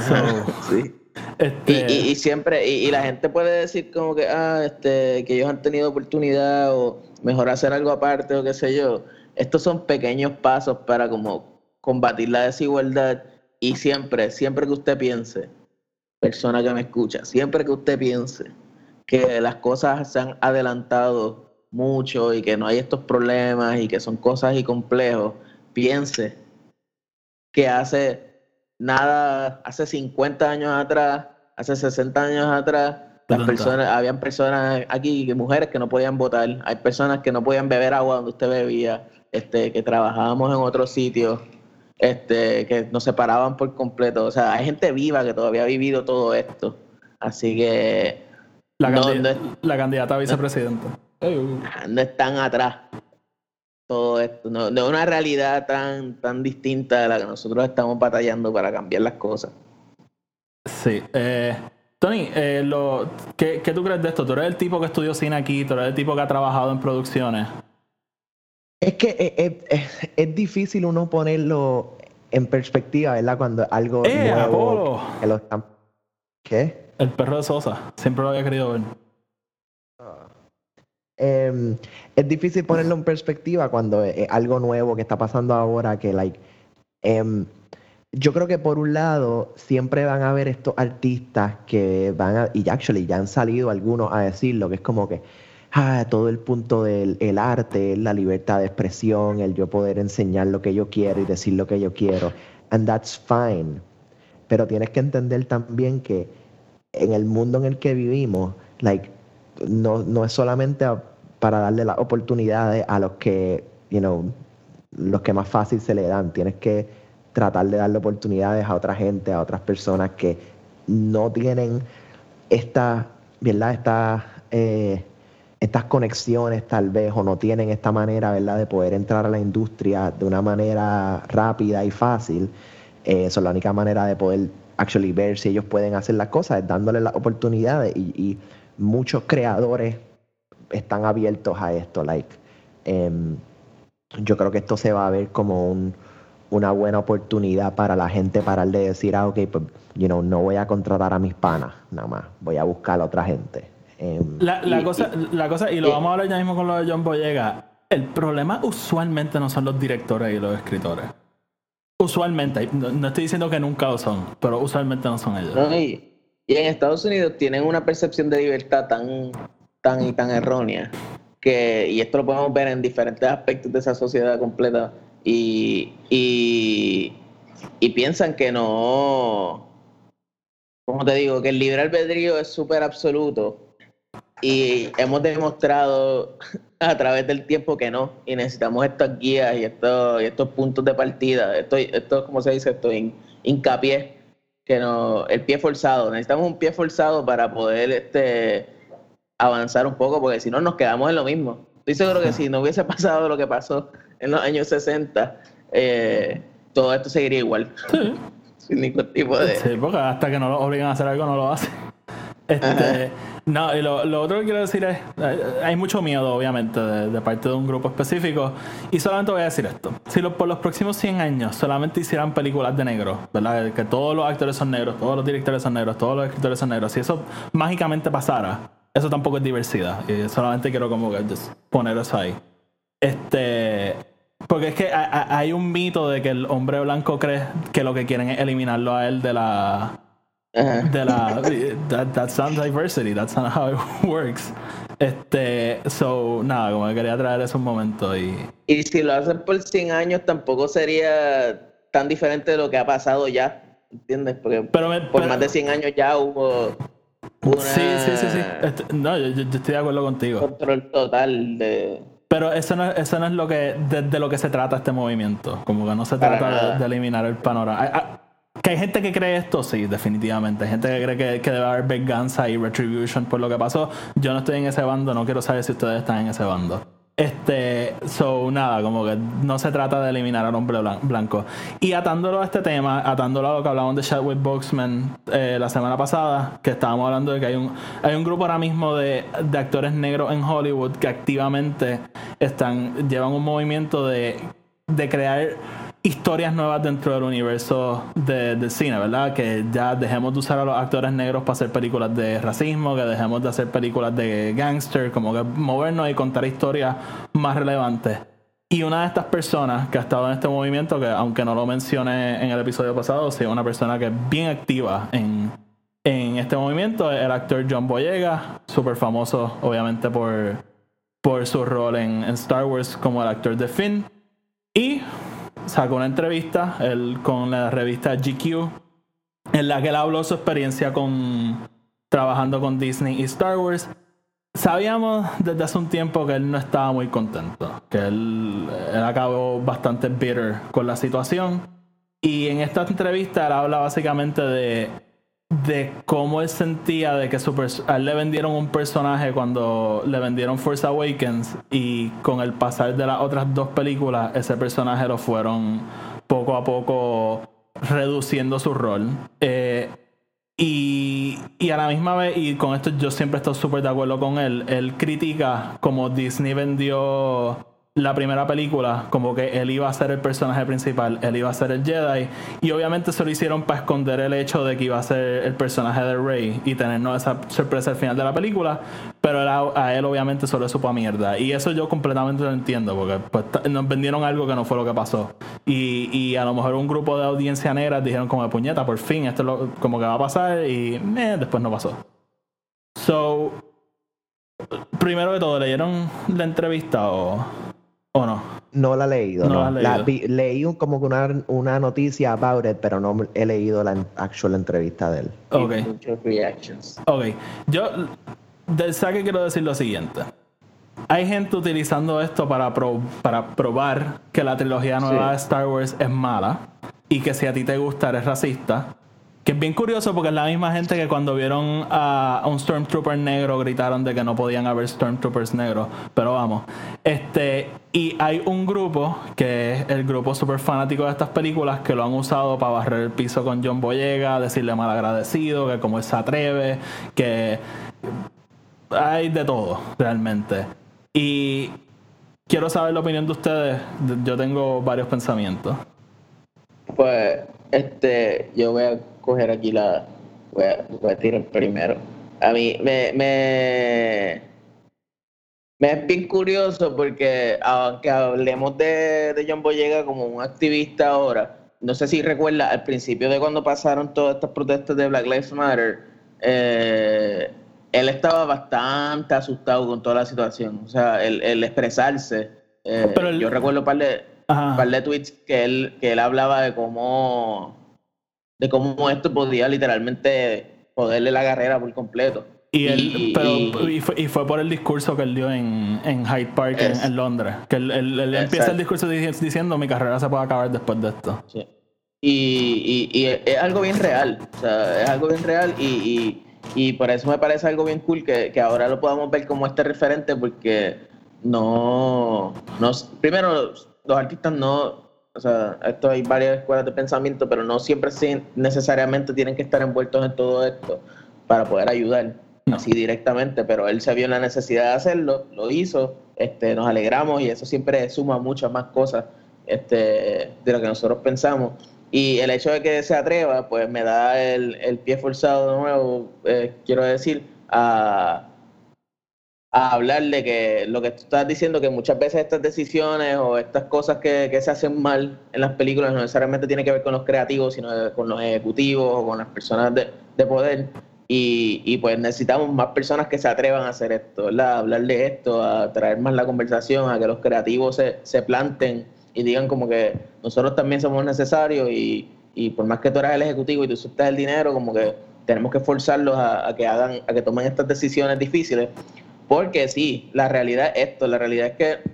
So, sí. este, Y, y- y siempre, y, y la gente puede decir como que, ah, este, que ellos han tenido oportunidad o mejor hacer algo aparte o qué sé yo. estos son pequeños pasos para como combatir la desigualdad y siempre, siempre que usted piense, persona que me escucha, siempre que usted piense que las cosas se han adelantado mucho y que no hay estos problemas y que son cosas y complejos, piense que hace nada, hace 50 años atrás, hace 60 años atrás, las 70. personas, habían personas aquí, mujeres que no podían votar, hay personas que no podían beber agua donde usted bebía, este, que trabajábamos en otros sitios, este, que nos separaban por completo. O sea, hay gente viva que todavía ha vivido todo esto. Así que La, No, candid- no es- la candidata a vicepresidenta. Uh. no están atrás todo esto, no, no es una realidad tan, tan distinta de la que nosotros estamos batallando para cambiar las cosas. Sí. Eh, Tony, eh, lo, ¿qué, qué tú crees de esto? Tú eres el tipo que estudió cine aquí, tú eres el tipo que ha trabajado en producciones. Es que es, es- es- es difícil uno ponerlo en perspectiva, ¿verdad? Cuando algo ¡Eh, nuevo que lo están... ¿Qué? El perro de Sosa. Siempre lo había querido ver. Em, es difícil ponerlo en perspectiva cuando es, es algo nuevo que está pasando ahora que, like, em, yo creo que por un lado siempre van a haber estos artistas que van a, y actually ya han salido algunos a decirlo, que es como que ah, todo el punto del el arte, la libertad de expresión, el yo poder enseñar lo que yo quiero y decir lo que yo quiero, and that's fine. Pero tienes que entender también que en el mundo en el que vivimos, like, no, no es solamente para darle las oportunidades a los que, you know, los que más fácil se le dan. Tienes que tratar de darle oportunidades a otra gente, a otras personas que no tienen esta, ¿verdad? Esta, eh, estas conexiones tal vez o no tienen esta manera, ¿verdad? De poder entrar a la industria de una manera rápida y fácil. Eh, es la única manera de poder actually ver si ellos pueden hacer las cosas, es dándole las oportunidades y, muchos creadores están abiertos a esto, like, em, yo creo que esto se va a ver como un, una buena oportunidad para la gente parar de decir, ah, ok, pues, you no voy a contratar a mis panas, nada más, voy a buscar a otra gente. Em, La, la Y- cosa, la cosa, y lo y- vamos a hablar ya mismo con lo de John Boyega. El problema usualmente no son los directores y los escritores. Usualmente, no, no estoy diciendo que nunca lo son, pero usualmente no son ellos. ¿no? Y, y en Estados Unidos tienen una percepción de libertad tan, tan y tan errónea que, y esto lo podemos ver en diferentes aspectos de esa sociedad completa, y, y, y piensan que no, como te digo, que el libre albedrío es súper absoluto y hemos demostrado a través del tiempo que no, y necesitamos estas guías y estos, y estos puntos de partida, esto, esto ¿cómo se dice? Esto, hin- hincapié, que no, el pie forzado, necesitamos un pie forzado para poder este, avanzar un poco, porque si no nos quedamos en lo mismo. Estoy seguro que si no hubiese pasado lo que pasó en los años 60, eh, todo esto seguiría igual, Sí. sin ningún tipo de... Sí, porque hasta que no lo obligan a hacer algo, no lo hacen. Este, no, y lo, otro que quiero decir es, eh, hay mucho miedo, obviamente, de, parte de un grupo específico. Y solamente voy a decir esto. Si por los próximos 100 años solamente hicieran películas de negros, ¿verdad? Que todos los actores son negros, todos los directores son negros, todos los escritores son negros. Si eso mágicamente pasara, eso tampoco es diversidad. Y solamente quiero como que poner eso ahí. Este... Porque es que ha- ha- hay un mito de que el hombre blanco cree que lo que quieren es eliminarlo a él de la De la that, that's not diversity that's not how it works. Este so nada como que quería traer eso un momento y Y si lo hacen por 100 años, tampoco sería tan diferente de lo que ha pasado ya, ¿entiendes? Porque pero me- por pero- más de 100 años ya hubo una sí sí sí sí. Este, no yo, yo- estoy de acuerdo contigo. control total de... pero eso no, es- eso no es lo que de, de lo que se trata este movimiento. Como que no se trata de, de eliminar el panorama. Hay- hay- que hay gente que cree esto, sí, definitivamente. Hay gente que cree que, debe haber venganza y retribution por lo que pasó. Yo no estoy en ese bando, no quiero saber si ustedes están en ese bando. Este, so, nada, como que no se trata de eliminar al hombre blan- blanco. Y atándolo a este tema, atándolo a lo que hablamos de Chadwick Boxman eh, la semana pasada, que estábamos hablando de que hay un, hay un grupo ahora mismo de, de actores negros en Hollywood que activamente están, llevan un movimiento de, de crear historias nuevas dentro del universo de- del cine, ¿verdad? Que ya dejemos de usar a los actores negros para hacer películas de racismo, que dejemos de hacer películas de gangster, como que movernos y contar historias más relevantes. Y una de estas personas que ha estado en este movimiento, que aunque no lo mencioné en el episodio pasado, sí una persona que es bien activa en, en este movimiento, el actor John Boyega, súper famoso obviamente por, por su rol en, en Star Wars como el actor de Finn. Y sacó una entrevista él, con la revista GQ en la que él habló su experiencia con trabajando con Disney y Star Wars. Sabíamos desde hace un tiempo que él no estaba muy contento, que él, él acabó bastante bitter con la situación. Y en esta entrevista él habla básicamente de, de cómo él sentía de que su a él le vendieron un personaje cuando le vendieron Force Awakens y con el pasar de las otras dos películas ese personaje lo fueron poco a poco reduciendo su rol. Eh, y, y a la misma vez, y con esto yo siempre estoy súper de acuerdo con él, él critica como Disney vendió la primera película, como que él iba a ser el personaje principal, él iba a ser el Jedi, y obviamente se lo hicieron para esconder el hecho de que iba a ser el personaje de Rey y tenernos esa sorpresa al final de la película, pero a, él obviamente solo supo a mierda, y eso yo completamente lo entiendo, porque pues, nos vendieron algo que no fue lo que pasó, y, a lo mejor un grupo de audiencia negra dijeron como de puñeta, por fin, esto es lo, como que va a pasar, y después no pasó. So, primero de todo, ¿leyeron la entrevista o, o no? No la he leído, No no. la leído. vi- leí un- como que una, una noticia about it, pero no he leído la actual entrevista de él. Ok. Muchos reactions. Ok, yo del saque quiero decir lo siguiente. Hay gente utilizando esto para, pro- para probar que la trilogía nueva Sí. de Star Wars es mala y que si a ti te gusta eres racista. Que es bien curioso porque es la misma gente que cuando vieron a, un Stormtrooper negro gritaron de que no podían haber Stormtroopers negros. Pero vamos. Este, y hay un grupo que es el grupo super fanático de estas películas que lo han usado para barrer el piso con John Boyega, decirle mal agradecido, que como él se atreve, que hay de todo realmente. Y quiero saber la opinión de ustedes. Yo tengo varios pensamientos. Pues, este, yo voy a coger aquí la. Voy a, voy a tirar primero. A mí me, me, me es bien curioso porque, aunque hablemos de, de John Boyega como un activista ahora, no sé si recuerda al principio de cuando pasaron todas estas protestas de Black Lives Matter, eh, él estaba bastante asustado con toda la situación. O sea, el, el expresarse. eh, Pero el- yo recuerdo un par de, par de tweets que él, que él hablaba de cómo, de cómo esto podía literalmente joderle la carrera por completo. Y, él, Y- pero, y- fue, y fue por el discurso que él dio en, en Hyde Park en, Es- en Londres. Que él, él- él empieza el discurso dici- diciendo mi carrera se puede acabar después de esto. Sí. Y, y- y es algo bien real, o sea, es algo bien real y, y- y por eso me parece algo bien cool que, que ahora lo podamos ver como este referente porque no, no, primero los artistas no, o sea, esto hay varias escuelas de pensamiento, pero no siempre necesariamente tienen que estar envueltos en todo esto para poder ayudar así directamente, pero él se vio en la necesidad de hacerlo, lo hizo, este, nos alegramos y eso siempre suma muchas más cosas este, de lo que nosotros pensamos. Y el hecho de que se atreva, pues me da el, el pie forzado de nuevo, eh, quiero decir, a, a hablar de que lo que tú estás diciendo, que muchas veces estas decisiones o estas cosas que, que se hacen mal en las películas no necesariamente tienen que ver con los creativos, sino con los ejecutivos o con las personas de, de poder. Y, y pues necesitamos más personas que se atrevan a hacer esto, ¿verdad? A hablar esto, a traer más la conversación, a que los creativos se, se planten y digan como que nosotros también somos necesarios y, y por más que tú eres el ejecutivo y tú sueltas el dinero, como que tenemos que forzarlos a que hagan, a que tomen estas decisiones difíciles. Porque sí, la realidad es esto, la realidad es que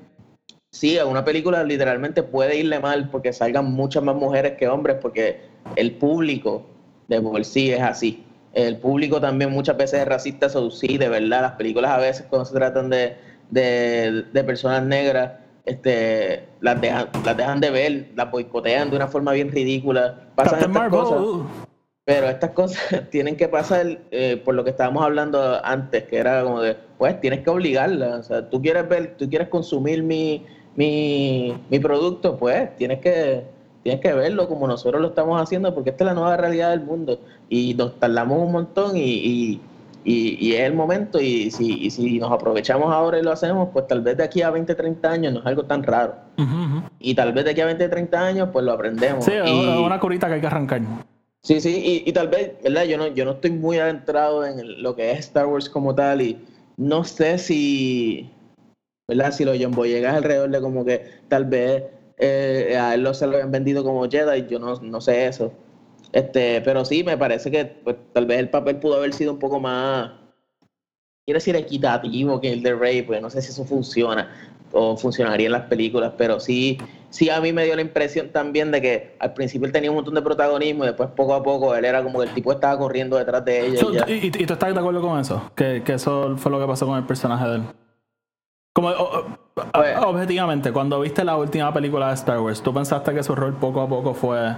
sí, a una película literalmente puede irle mal porque salgan muchas más mujeres que hombres, porque el público de por sí es así. El público también muchas veces es racista, so, sí, de verdad, las películas a veces cuando se tratan de, de, de personas negras, este, las, dejan, las dejan de ver, las boicotean de una forma bien ridícula. Pasan estas cosas. Pero estas cosas tienen que pasar eh, por lo que estábamos hablando antes, que era como de, pues tienes que obligarla. O sea, tú quieres ver, tú quieres consumir mi, mi, mi producto, pues tienes que, tienes que verlo como nosotros lo estamos haciendo, porque esta es la nueva realidad del mundo. Y nos tardamos un montón y, y, y, y es el momento y si, y si nos aprovechamos ahora y lo hacemos, pues tal vez de aquí a 20, 30 años no es algo tan raro. Y tal vez de aquí a 20, 30 años, pues lo aprendemos. Sí, es una curita que hay que arrancar. Sí, sí, y, y tal vez, ¿verdad? Yo no, yo no estoy muy adentrado en lo que es Star Wars como tal y no sé si, ¿verdad? Si los John Boyegas alrededor de como que tal vez eh, a él lo se lo habían vendido como Jedi, yo no, no sé eso. Este, pero sí, me parece que pues, tal vez el papel pudo haber sido un poco más, quiero decir, equitativo que el de Rey, pues no sé si eso funciona o funcionaría en las películas, pero sí, sí a mí me dio la impresión también de que al principio él tenía un montón de protagonismo y después poco a poco él era como que el tipo estaba corriendo detrás de ella. So, y ya. y, y- y tú estás de acuerdo con eso? Que, que eso fue lo que pasó con el personaje de él. Como o- o- Pues- objetivamente, cuando viste la última película de Star Wars, ¿tú pensaste que su rol poco a poco fue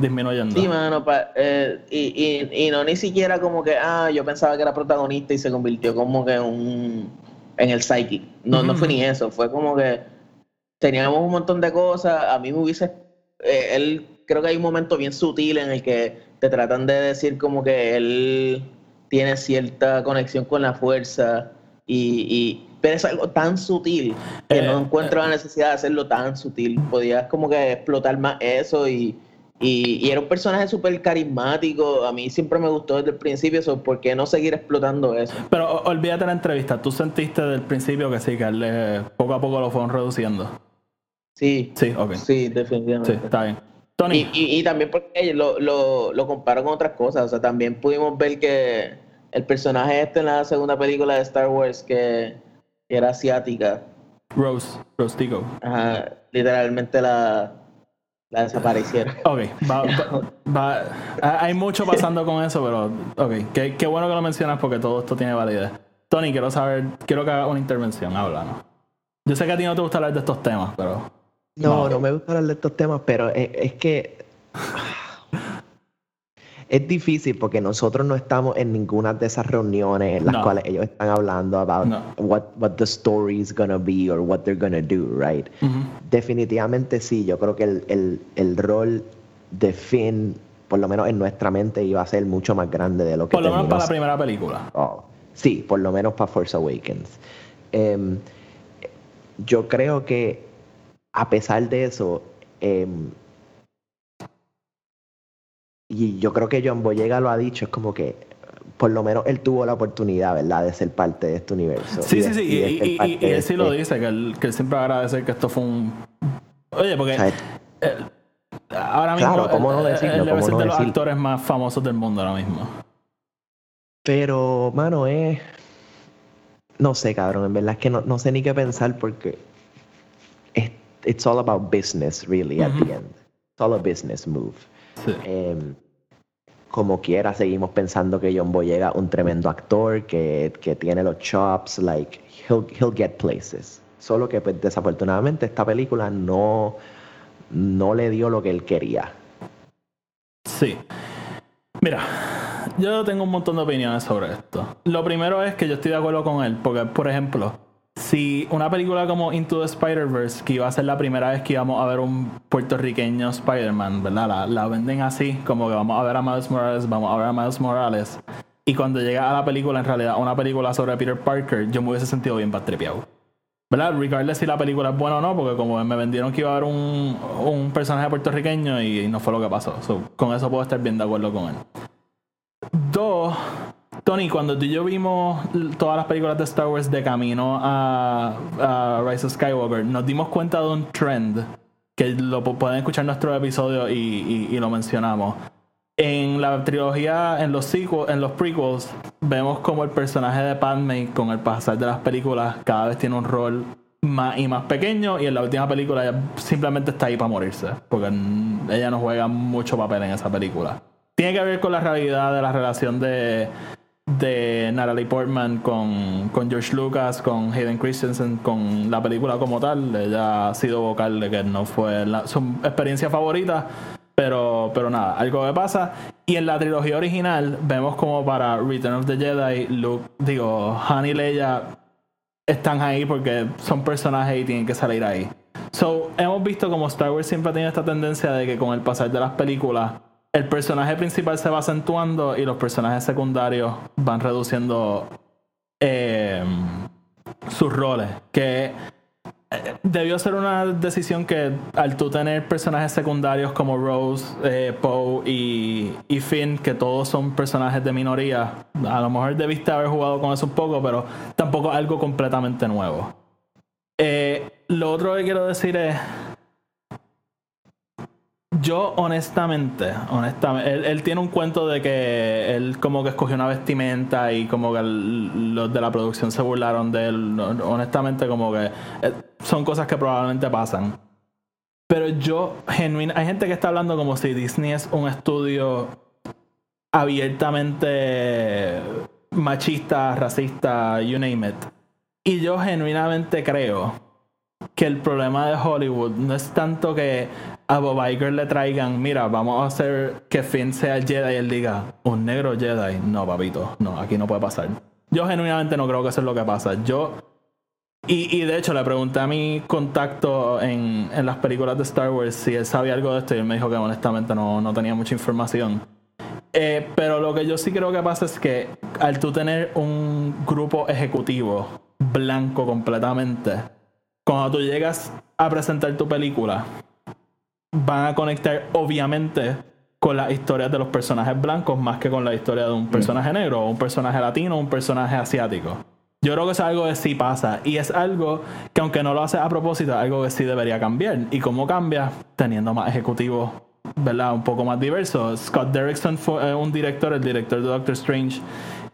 disminuyendo? Sí, mano, pa- eh, y, y, y no ni siquiera como que, ah, yo pensaba que era protagonista y se convirtió como que en un, en el psychic. No, no fue ni eso, fue como que teníamos un montón de cosas, a mí me hubiese, eh, él, creo que hay un momento bien sutil en el que te tratan de decir como que él tiene cierta conexión con la fuerza y, y pero es algo tan sutil que Eh, no encuentro la necesidad de hacerlo tan sutil. Podías como que explotar más eso y, y, y era un personaje súper carismático. A mí siempre me gustó desde el principio eso. ¿Por qué no seguir explotando eso? Pero o- olvídate la entrevista. ¿Tú sentiste del principio que sí, que él le- poco a poco lo fueron reduciendo? Sí, Sí, ok. Sí, sí, definitivamente. está bien. Tony, Y, y, y también porque lo, lo, lo comparo con otras cosas. O sea, también pudimos ver que el personaje este en la segunda película de Star Wars que, que era asiática, Rose, Rose Tico. ajá, literalmente la, la desaparecieron. Ok, va- va- va- ha- hay mucho pasando con eso, pero ok, qué, qué bueno que lo mencionas porque todo esto tiene validez. Tony, quiero saber, quiero que haga una intervención, háblanos. Yo sé que a ti no te gusta hablar de estos temas, pero No, No. no me gusta hablar de estos temas, pero es, es que es difícil porque nosotros no estamos en ninguna de esas reuniones en las No. cuales ellos están hablando about No. what, what the story is gonna be or what they're gonna do, right? Definitivamente sí, yo creo que el, el, el rol de Finn, por lo menos en nuestra mente, iba a ser mucho más grande de lo que por lo menos para la primera película. Oh, sí, por lo menos para Force Awakens. Em, yo creo que a pesar de eso, em, y yo creo que John Boyega lo ha dicho, es como que por lo menos él tuvo la oportunidad, ¿verdad?, de ser parte de este universo. Sí, y sí, sí, y él sí lo este- dice, que él, que él siempre agradece que esto fue un... Oye, porque ahora mismo Claro, ¿cómo no decirlo? él debe ¿Cómo ser no de los actores más famosos del mundo ahora mismo. Pero, mano, es. No sé, cabrón. En verdad es que no, no sé ni qué pensar porque. It's all about business, really, at the end. It's all a business move. Sí. Em, como quiera, seguimos pensando que John Boyega un tremendo actor, que, que tiene los chops, like, he'll, he'll get places. Solo que, pues, desafortunadamente, esta película no, no le dio lo que él quería. Sí. Mira, yo tengo un montón de opiniones sobre esto. Lo primero es que yo estoy de acuerdo con él, porque, por ejemplo, si una película como Into the Spider-Verse, que iba a ser la primera vez que íbamos a ver un puertorriqueño Spider-Man, ¿verdad? La, la venden así, como que vamos a ver a Miles Morales, vamos a ver a Miles Morales. Y cuando llega a la película, en realidad, una película sobre Peter Parker, yo me hubiese sentido bien patripiado. ¿Verdad? Regardless si la película es buena o no, porque como me vendieron que iba a haber un, un personaje puertorriqueño y, no fue lo que pasó. So, con eso puedo estar bien de acuerdo con él. Dos, Tony, cuando tú y yo vimos todas las películas de Star Wars de camino a, Rise of Skywalker, nos dimos cuenta de un trend que lo pu- pueden escuchar en nuestro episodio y, y- lo mencionamos. En la trilogía, en los sequels, en los prequels, vemos como el personaje de Padme, con el pasar de las películas, cada vez tiene un rol más y más pequeño. Y en la última película ella simplemente está ahí para morirse. Porque ella no juega mucho papel en esa película. Tiene que ver con la realidad de la relación de, de Natalie Portman con, con George Lucas, con Hayden Christensen, con la película como tal. Ella ha sido vocal de que no fue su experiencia favorita. Pero, pero nada, algo que pasa. Y en la trilogía original vemos como para Return of the Jedi, Luke, digo, Han y Leia están ahí porque son personajes y tienen que salir ahí. So, hemos visto como Star Wars siempre ha tenido esta tendencia de que con el pasar de las películas el personaje principal se va acentuando y los personajes secundarios van reduciendo eh, sus roles. Que eh, debió ser una decisión que al tú tener personajes secundarios como Rose, eh, Poe y, Finn, que todos son personajes de minoría, a lo mejor debiste haber jugado con eso un poco, pero tampoco algo completamente nuevo. Lo otro que quiero decir es. Yo, honestamente, honestamente, él, tiene un cuento de que él como que escogió una vestimenta y como que los de la producción se burlaron de él. Honestamente, como que eh, son cosas que probablemente pasan. Pero yo, genuina, hay gente que está hablando como si Disney es un estudio abiertamente machista, racista, you name it. Y yo genuinamente creo que el problema de Hollywood no es tanto que a Bob Iger le traigan, mira, vamos a hacer que Finn sea Jedi y él diga, un negro Jedi. No, papito, no, aquí no puede pasar. Yo genuinamente no creo que eso es lo que pasa. Yo y, y de hecho le pregunté a mi contacto en, en las películas de Star Wars si él sabía algo de esto y él me dijo que honestamente no, no tenía mucha información. Eh, pero lo que yo sí creo que pasa es que al tú tener un grupo ejecutivo blanco completamente, cuando tú llegas a presentar tu película, van a conectar obviamente con las historias de los personajes blancos más que con la historia de un personaje negro, un personaje latino, o un personaje asiático. Yo creo que es algo que sí pasa y es algo que aunque no lo hace a propósito, es algo que sí debería cambiar. ¿Y cómo cambia? Teniendo más ejecutivos, ¿verdad? Un poco más diversos. Scott Derrickson fue eh, un director, el director de Doctor Strange,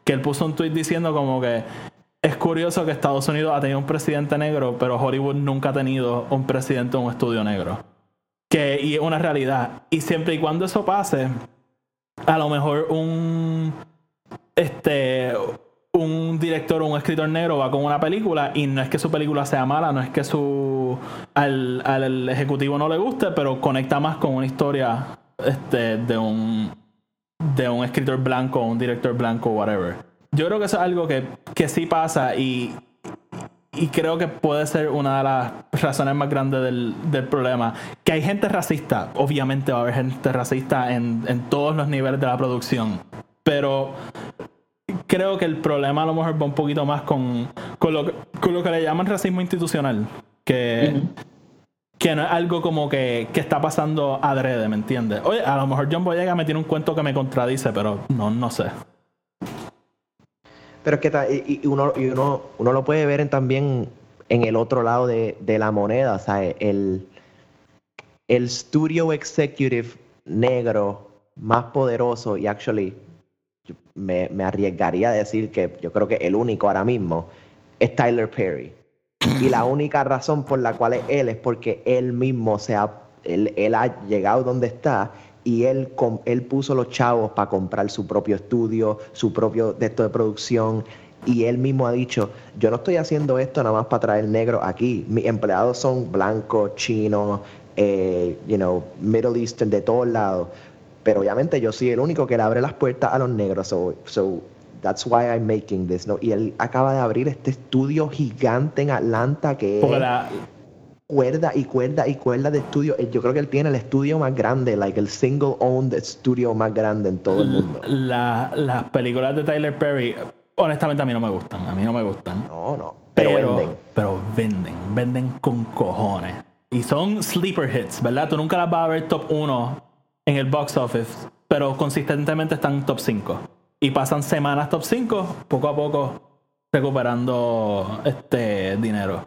que él puso un tweet diciendo como que es curioso que Estados Unidos ha tenido un presidente negro, pero Hollywood nunca ha tenido un presidente de un estudio negro. Que, y es una realidad. Y siempre y cuando eso pase, a lo mejor un este un director o un escritor negro va con una película y no es que su película sea mala, no es que su al, al ejecutivo no le guste, pero conecta más con una historia este, de un de un escritor blanco, un director blanco, whatever. Yo creo que eso es algo que, que sí pasa y, y creo que puede ser una de las razones más grandes del, del problema. Que hay gente racista, obviamente va a haber gente racista en, en todos los niveles de la producción, pero creo que el problema a lo mejor va un poquito más con, con, lo, que- con lo que le llaman racismo institucional. Que, que no es algo como que, que está pasando adrede, ¿me entiendes? Oye, a lo mejor John Boyega me tiene un cuento que me contradice, pero no, no sé. Pero es que y, uno, y uno, uno lo puede ver también en el otro lado de, de la moneda, sea, el, el studio executive negro más poderoso y actually me, me arriesgaría a decir que yo creo que el único ahora mismo es Tyler Perry. Y la única razón por la cual es él es porque él mismo se ha, él, él ha llegado donde está y él, com- él puso los chavos para comprar su propio estudio, su propio de esto de producción. Y él mismo ha dicho, yo no estoy haciendo esto nada más para traer negro aquí. Mis empleados son blancos, chinos, eh, you know, Middle Eastern, de todos lados. Pero obviamente yo soy el único que le abre las puertas a los negros. So, so that's why I'm making this. ¿no? Y él acaba de abrir este estudio gigante en Atlanta que Porque es la, cuerda y cuerda y cuerda de estudio. Eh, Yo creo que él tiene el estudio más grande, like el single owned estudio más grande en todo el mundo. la- las películas de Tyler Perry, honestamente a mí no me gustan. A mí no me gustan. No, no. Pero, venden. pero venden, venden con cojones. Y son sleeper hits, ¿verdad? Tú nunca las vas a ver top 1 en el box office, pero consistentemente están top 5. Y pasan semanas top 5, poco a poco recuperando este dinero.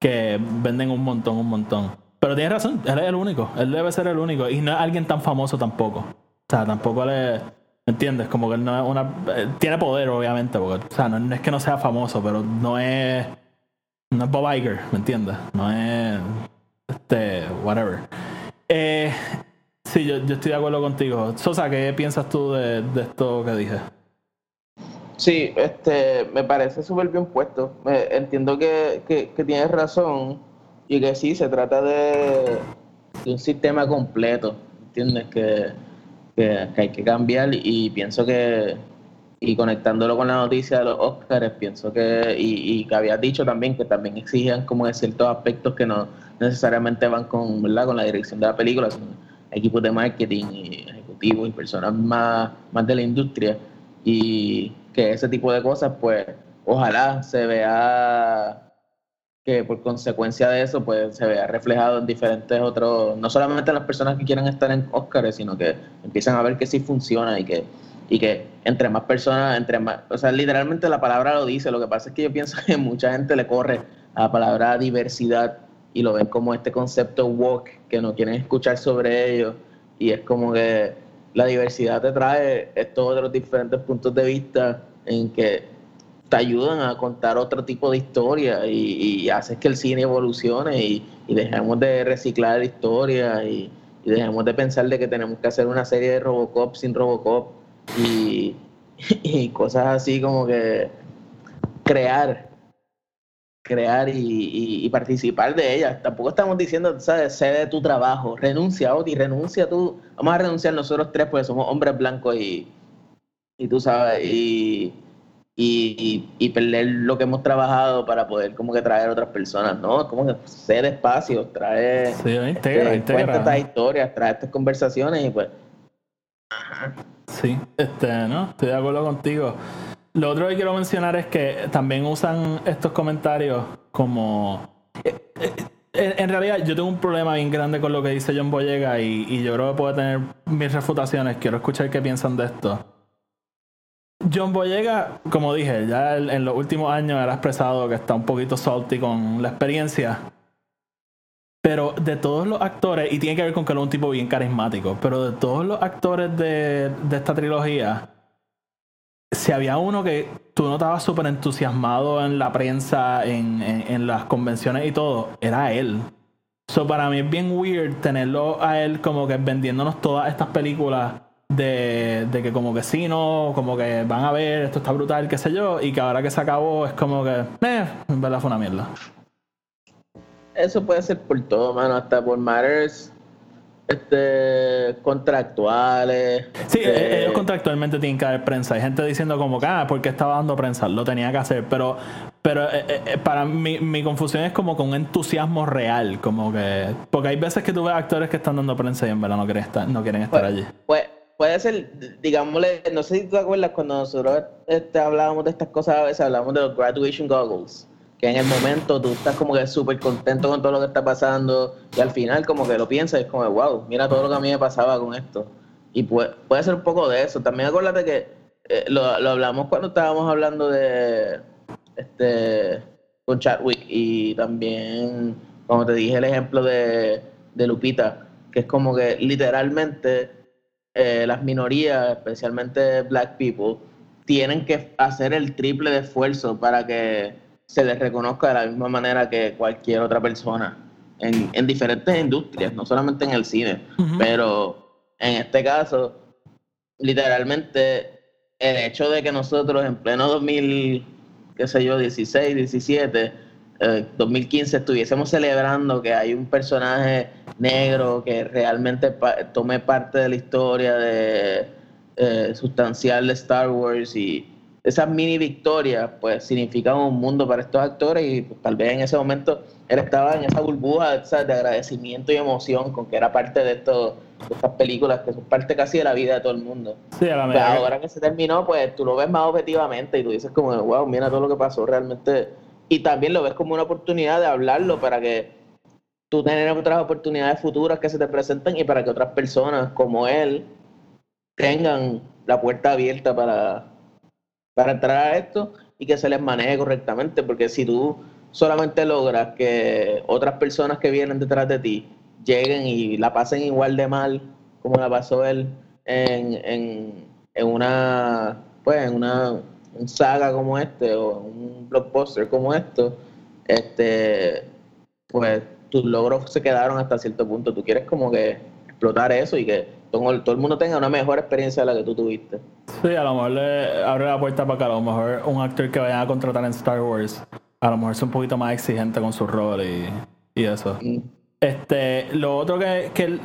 Que venden un montón, un montón. Pero tienes razón, él es el único. Él debe ser el único. Y no es alguien tan famoso tampoco. O sea, tampoco le. ¿Me entiendes? Como que él no es una. eh, tiene poder, obviamente. Porque, o sea, no, no es que no sea famoso, pero no es. No es Bob Iger, ¿me entiendes? No es. Este. Whatever. Eh, sí, yo, yo estoy de acuerdo contigo. Sosa, ¿qué piensas tú de, de esto que dije? Sí, este, me parece súper bien puesto. Me- entiendo que, que, tienes razón y que sí, se trata de, de un sistema completo, ¿entiendes? Que, que, hay que cambiar y pienso que, y conectándolo con la noticia de los Oscars, pienso que, y, y que habías dicho también que también exigían como en ciertos aspectos que no necesariamente van con, ¿verdad? con la dirección de la película, son equipos de marketing y ejecutivos y personas más, más de la industria y que ese tipo de cosas pues ojalá se vea que por consecuencia de eso pues se vea reflejado en diferentes otros, no solamente en las personas que quieran estar en Oscars, sino que empiezan a ver que sí funciona y que, y que entre más personas, entre más, o sea, literalmente la palabra lo dice, lo que pasa es que yo pienso que mucha gente le corre a la palabra diversidad y lo ven como este concepto woke, que no quieren escuchar sobre ello, y es como que la diversidad te trae estos otros diferentes puntos de vista en que te ayudan a contar otro tipo de historia y, haces que el cine evolucione y, y dejemos de reciclar historia y, y dejemos de pensar de que tenemos que hacer una serie de Robocop sin Robocop y, cosas así como que crear crear y participar de ellas. Tampoco estamos diciendo, ¿sabes? Sé de tu trabajo, renuncia, Oti, renuncia tú. Vamos a renunciar nosotros tres porque somos hombres blancos y, y tú sabes, y, y, y- perder lo que hemos trabajado para poder como que traer otras personas, ¿no? Como que sé despacio, trae, Sí, integra, eh, integra. cuenta estas historias, trae estas conversaciones y pues Sí, este, no, estoy de acuerdo contigo. Lo otro que quiero mencionar es que también usan estos comentarios como. eh, eh, En, realidad, yo tengo un problema bien grande con lo que dice John Boyega y, y yo creo que puede tener mis refutaciones. Quiero escuchar qué piensan de esto. John Boyega, como dije, ya en los últimos años ha expresado que está un poquito salty con la experiencia. Pero de todos los actores, y tiene que ver con que es un tipo bien carismático, pero de todos los actores de, de esta trilogía, si había uno que tú no estabas súper entusiasmado en la prensa, en, en- en las convenciones y todo, era él. So para mí es bien weird tenerlo a él como que vendiéndonos todas estas películas de, de que como que sí, no, como que van a ver, esto está brutal, qué sé yo, y que ahora que se acabó es como que, eh, en verdad fue una mierda. eso puede ser por todo, mano, hasta por matters este contractuales. Sí, este, ellos contractualmente tienen que haber prensa. Hay gente diciendo como que, ah, porque estaba dando prensa, lo tenía que hacer. Pero, pero eh, eh, eh, para mí, mi confusión es como con un entusiasmo real. Como que. Porque hay veces que tú ves actores que están dando prensa y en verdad no quieren estar, no quieren estar Pues, allí. pues, puede ser, digámosle, no sé si tú te acuerdas cuando nosotros este, hablábamos de estas cosas, a veces hablábamos de los graduation goggles, que en el momento tú estás como que súper contento con todo lo que está pasando y al final como que lo piensas y es como, wow, mira todo lo que a mí me pasaba con esto. Y puede, puede ser un poco de eso. También acuérdate que eh, lo, lo hablamos cuando estábamos hablando de este con Chadwick y también como te dije el ejemplo de, de Lupita, que es como que literalmente eh, las minorías, especialmente black people, tienen que hacer el triple de esfuerzo para que se les reconozca de la misma manera que cualquier otra persona en, en diferentes industrias, no solamente en el cine, pero en este caso, literalmente el hecho de que nosotros en pleno 2000, qué sé yo, 16, 17, eh, 2015 estuviésemos celebrando que hay un personaje negro que realmente pa- tome parte de la historia de, eh, sustancial de Star Wars y esas mini victorias pues significan un mundo para estos actores y pues, tal vez en ese momento él estaba en esa burbuja ¿sabes? de agradecimiento y emoción con que era parte de, esto, de estas películas que son parte casi de la vida de todo el mundo. Sí, a la Pues ahora que se terminó, pues tú lo ves más objetivamente y tú dices como, wow, mira todo lo que pasó realmente. Y también lo ves como una oportunidad de hablarlo para que tú tengas otras oportunidades futuras que se te presenten y para que otras personas como él tengan la puerta abierta para, para entrar a esto y que se les maneje correctamente. Porque si tú solamente logras que otras personas que vienen detrás de ti lleguen y la pasen igual de mal como la pasó él en, en, en una pues en una un saga como este o un blockbuster como esto este pues tus logros se quedaron hasta cierto punto tú quieres como que explotar eso y que todo, todo el mundo tenga una mejor experiencia de la que tú tuviste Sí, a lo mejor le abre la puerta para que a lo mejor un actor que vayan a contratar en Star Wars, a lo mejor sea un poquito más exigente con su rol y, y eso. Mm. Este, lo otro que, que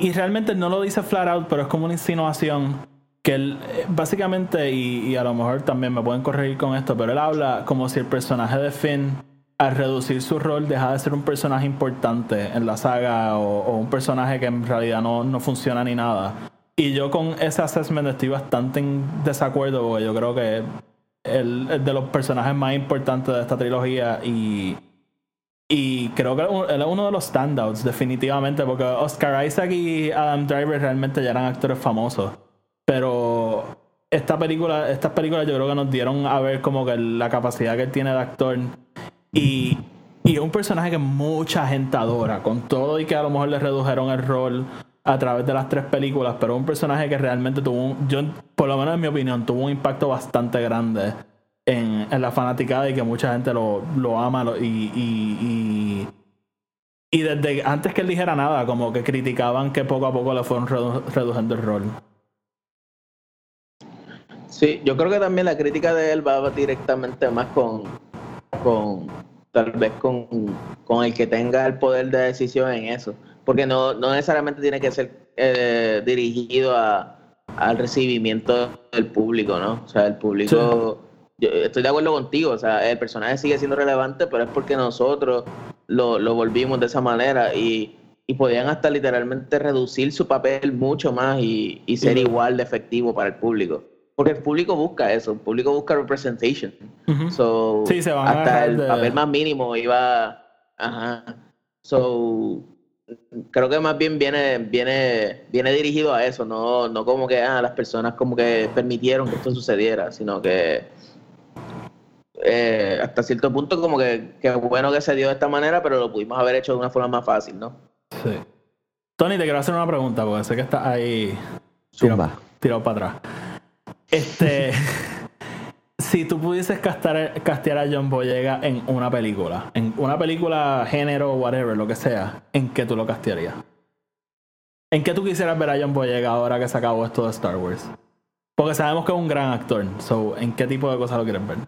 y realmente no lo dice flat out, pero es como una insinuación que él, eh, básicamente, y, a lo mejor también me pueden corregir con esto, pero él habla como si el personaje de Finn, al reducir su rol, deja de ser un personaje importante en la saga o, o un personaje que en realidad no, no funciona ni nada. Y yo con ese assessment estoy bastante en desacuerdo porque yo creo que él es de los personajes más importantes de esta trilogía y, y creo que él es uno de los standouts definitivamente porque Oscar Isaac y Adam Driver realmente ya eran actores famosos. Pero esta película, estas películas yo creo que nos dieron a ver como que la capacidad que él tiene de actor y, y es un personaje que mucha gente adora, con todo y que a lo mejor le redujeron el rol a través de las tres películas, pero es un personaje que realmente tuvo, un, yo, por lo menos en mi opinión, tuvo un impacto bastante grande en, en la fanaticada y que mucha gente lo, lo ama y, y, y, y desde antes que él dijera nada, como que criticaban que poco a poco le fueron redu- reduciendo el rol. Sí, yo creo que también la crítica de él va directamente más con, con tal vez con, con el que tenga el poder de decisión en eso, porque no, no necesariamente tiene que ser eh, dirigido a, al recibimiento del público, ¿no? O sea, el público, yo estoy de acuerdo contigo, o sea, el personaje sigue siendo relevante, pero es porque nosotros lo, lo volvimos de esa manera y, y podían hasta literalmente reducir su papel mucho más y, y ser igual de efectivo para el público. Porque el público busca eso, el público busca representation. So, Sí, se van a hasta el de- papel más mínimo iba. Ajá. So, creo que más bien viene, viene, viene dirigido a eso, no, no como que ah, las personas como que permitieron que esto sucediera, sino que eh, hasta cierto punto como que, que bueno que se dio de esta manera, pero lo pudimos haber hecho de una forma más fácil, ¿no? Sí. Tony, te quiero hacer una pregunta porque sé que estás ahí Zumba. tirado para atrás. Este. si tú pudieses castear a John Boyega en una película, en una película, género, whatever, lo que sea, ¿en qué tú lo castearías? ¿En qué tú quisieras ver a John Boyega ahora que se acabó esto de Star Wars? Porque sabemos que es un gran actor. So, ¿En qué tipo de cosas lo quieres ver?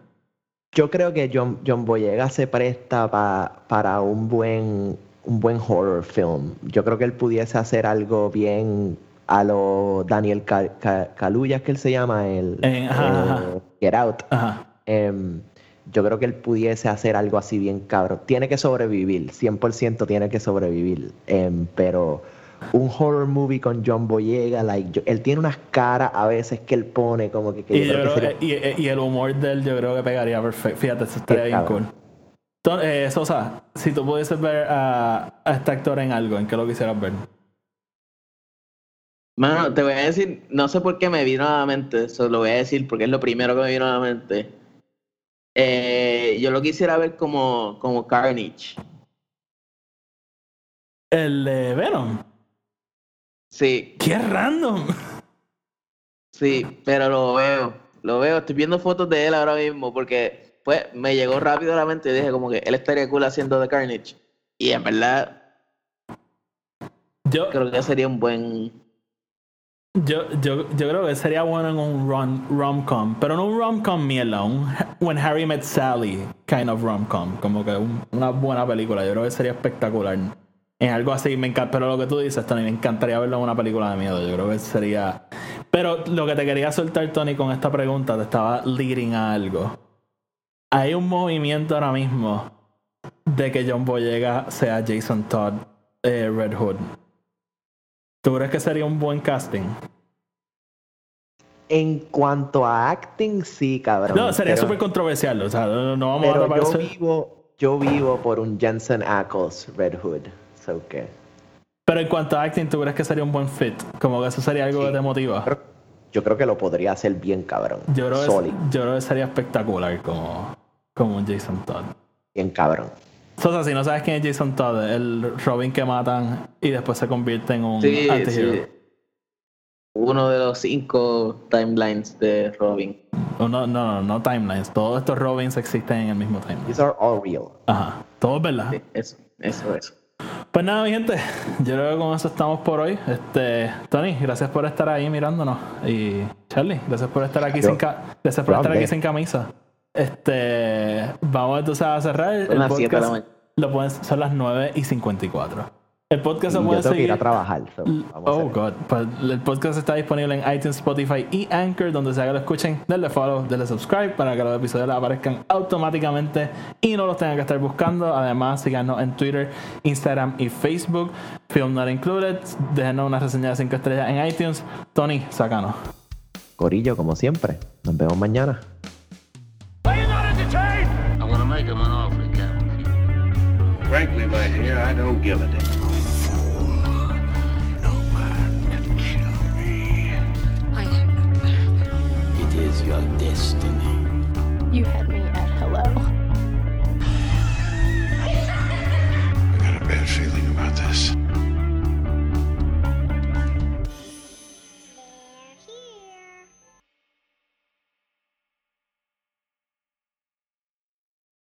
Yo creo que John, John Boyega se presta pa- para un buen, un buen horror film. Yo creo que él pudiese hacer algo bien a lo Daniel Ca- Ca- Kaluuya, que él se llama, el Eh, ajá, eh, ajá. Get Out. Ajá. Em, yo creo que él pudiese hacer algo así bien cabrón. Tiene que sobrevivir, 100% tiene que sobrevivir. Em, pero un horror movie con John Boyega, like, yo- él tiene unas caras a veces que él pone como que, que Y, yo yo creo que creo- sería- y- y el humor de él yo creo que pegaría perfecto. Fíjate, eso estaría bien cabrón. cool. Entonces, eh, Sosa, si tú pudieses ver a, a este actor en algo, ¿en qué lo quisieras ver? Mano, te voy a decir, no sé por qué me vino a la mente, eso lo voy a decir porque es lo primero que me vino a la mente. Eh, yo lo quisiera ver como, como Carnage. El de Venom. Sí, ¡Qué random! sí, pero lo veo, lo veo. Estoy viendo fotos de él ahora mismo porque pues me llegó rápido a la mente y dije como que él estaría cool haciendo de Carnage. Y en verdad Yo, creo que sería un buen... yo, yo, yo creo que sería bueno en un rom- rom-com, pero no un rom-com mierda, un When Harry Met Sally kind of rom-com, como que un- una buena película. Yo creo que sería espectacular. En algo así, me encanta, pero lo que tú dices, Tony, me encantaría verlo en una película de miedo. Yo creo que sería. Pero lo que te quería soltar, Tony, con esta pregunta, te estaba leading a algo. Hay un movimiento ahora mismo de que John Boyega sea Jason Todd eh, Red Hood. ¿Tú crees que sería un buen casting? En cuanto a acting, sí, cabrón. No, sería súper controversial. O sea, no, no vamos a Pero tapar yo vivo, yo vivo por un Jensen Ackles Red Hood. So Pero en cuanto a acting, ¿tú crees que sería un buen fit? Como que eso sería algo Sí. que te motiva. yo creo que lo podría hacer bien, cabrón. Yo creo, que, yo creo que sería espectacular como, como un Jason Todd. bien cabrón. Sosa, si no sabes quién es Jason Todd, el Robin que matan y después se convierte en un Sí, antihero. sí. Uno de los cinco timelines de Robin. O No, no, no, no timelines. Todos estos Robins existen en el mismo timeline. These are all real. Ajá. Todo es verdad. Sí, eso, eso, eso. Pues nada, mi gente. Yo creo que con eso estamos por hoy. Este, Tony, gracias por estar ahí mirándonos. Y Charlie, gracias por estar aquí Yo- sin ca- gracias por estar aquí sin camisa. Este, vamos entonces a cerrar el Son las siete de la podcast. mañana. Lo pueden, son las 9 y 54. El podcast se Y yo puede que ir seguir. a trabajar. so, vamos a Oh God. Pues el podcast está disponible en iTunes, Spotify y Anchor, donde sea que lo escuchen. Denle follow, denle subscribe para que los episodios les aparezcan automáticamente y no los tengan que estar buscando. Además, síganos en Twitter, Instagram y Facebook. Film Not Included. Déjenos una reseña de 5 estrellas en iTunes. Tony, sácanos. Corillo, como siempre. Nos vemos mañana. Frankly, my dear, I don't give a damn. your destiny. You had me at hello. I got a bad feeling.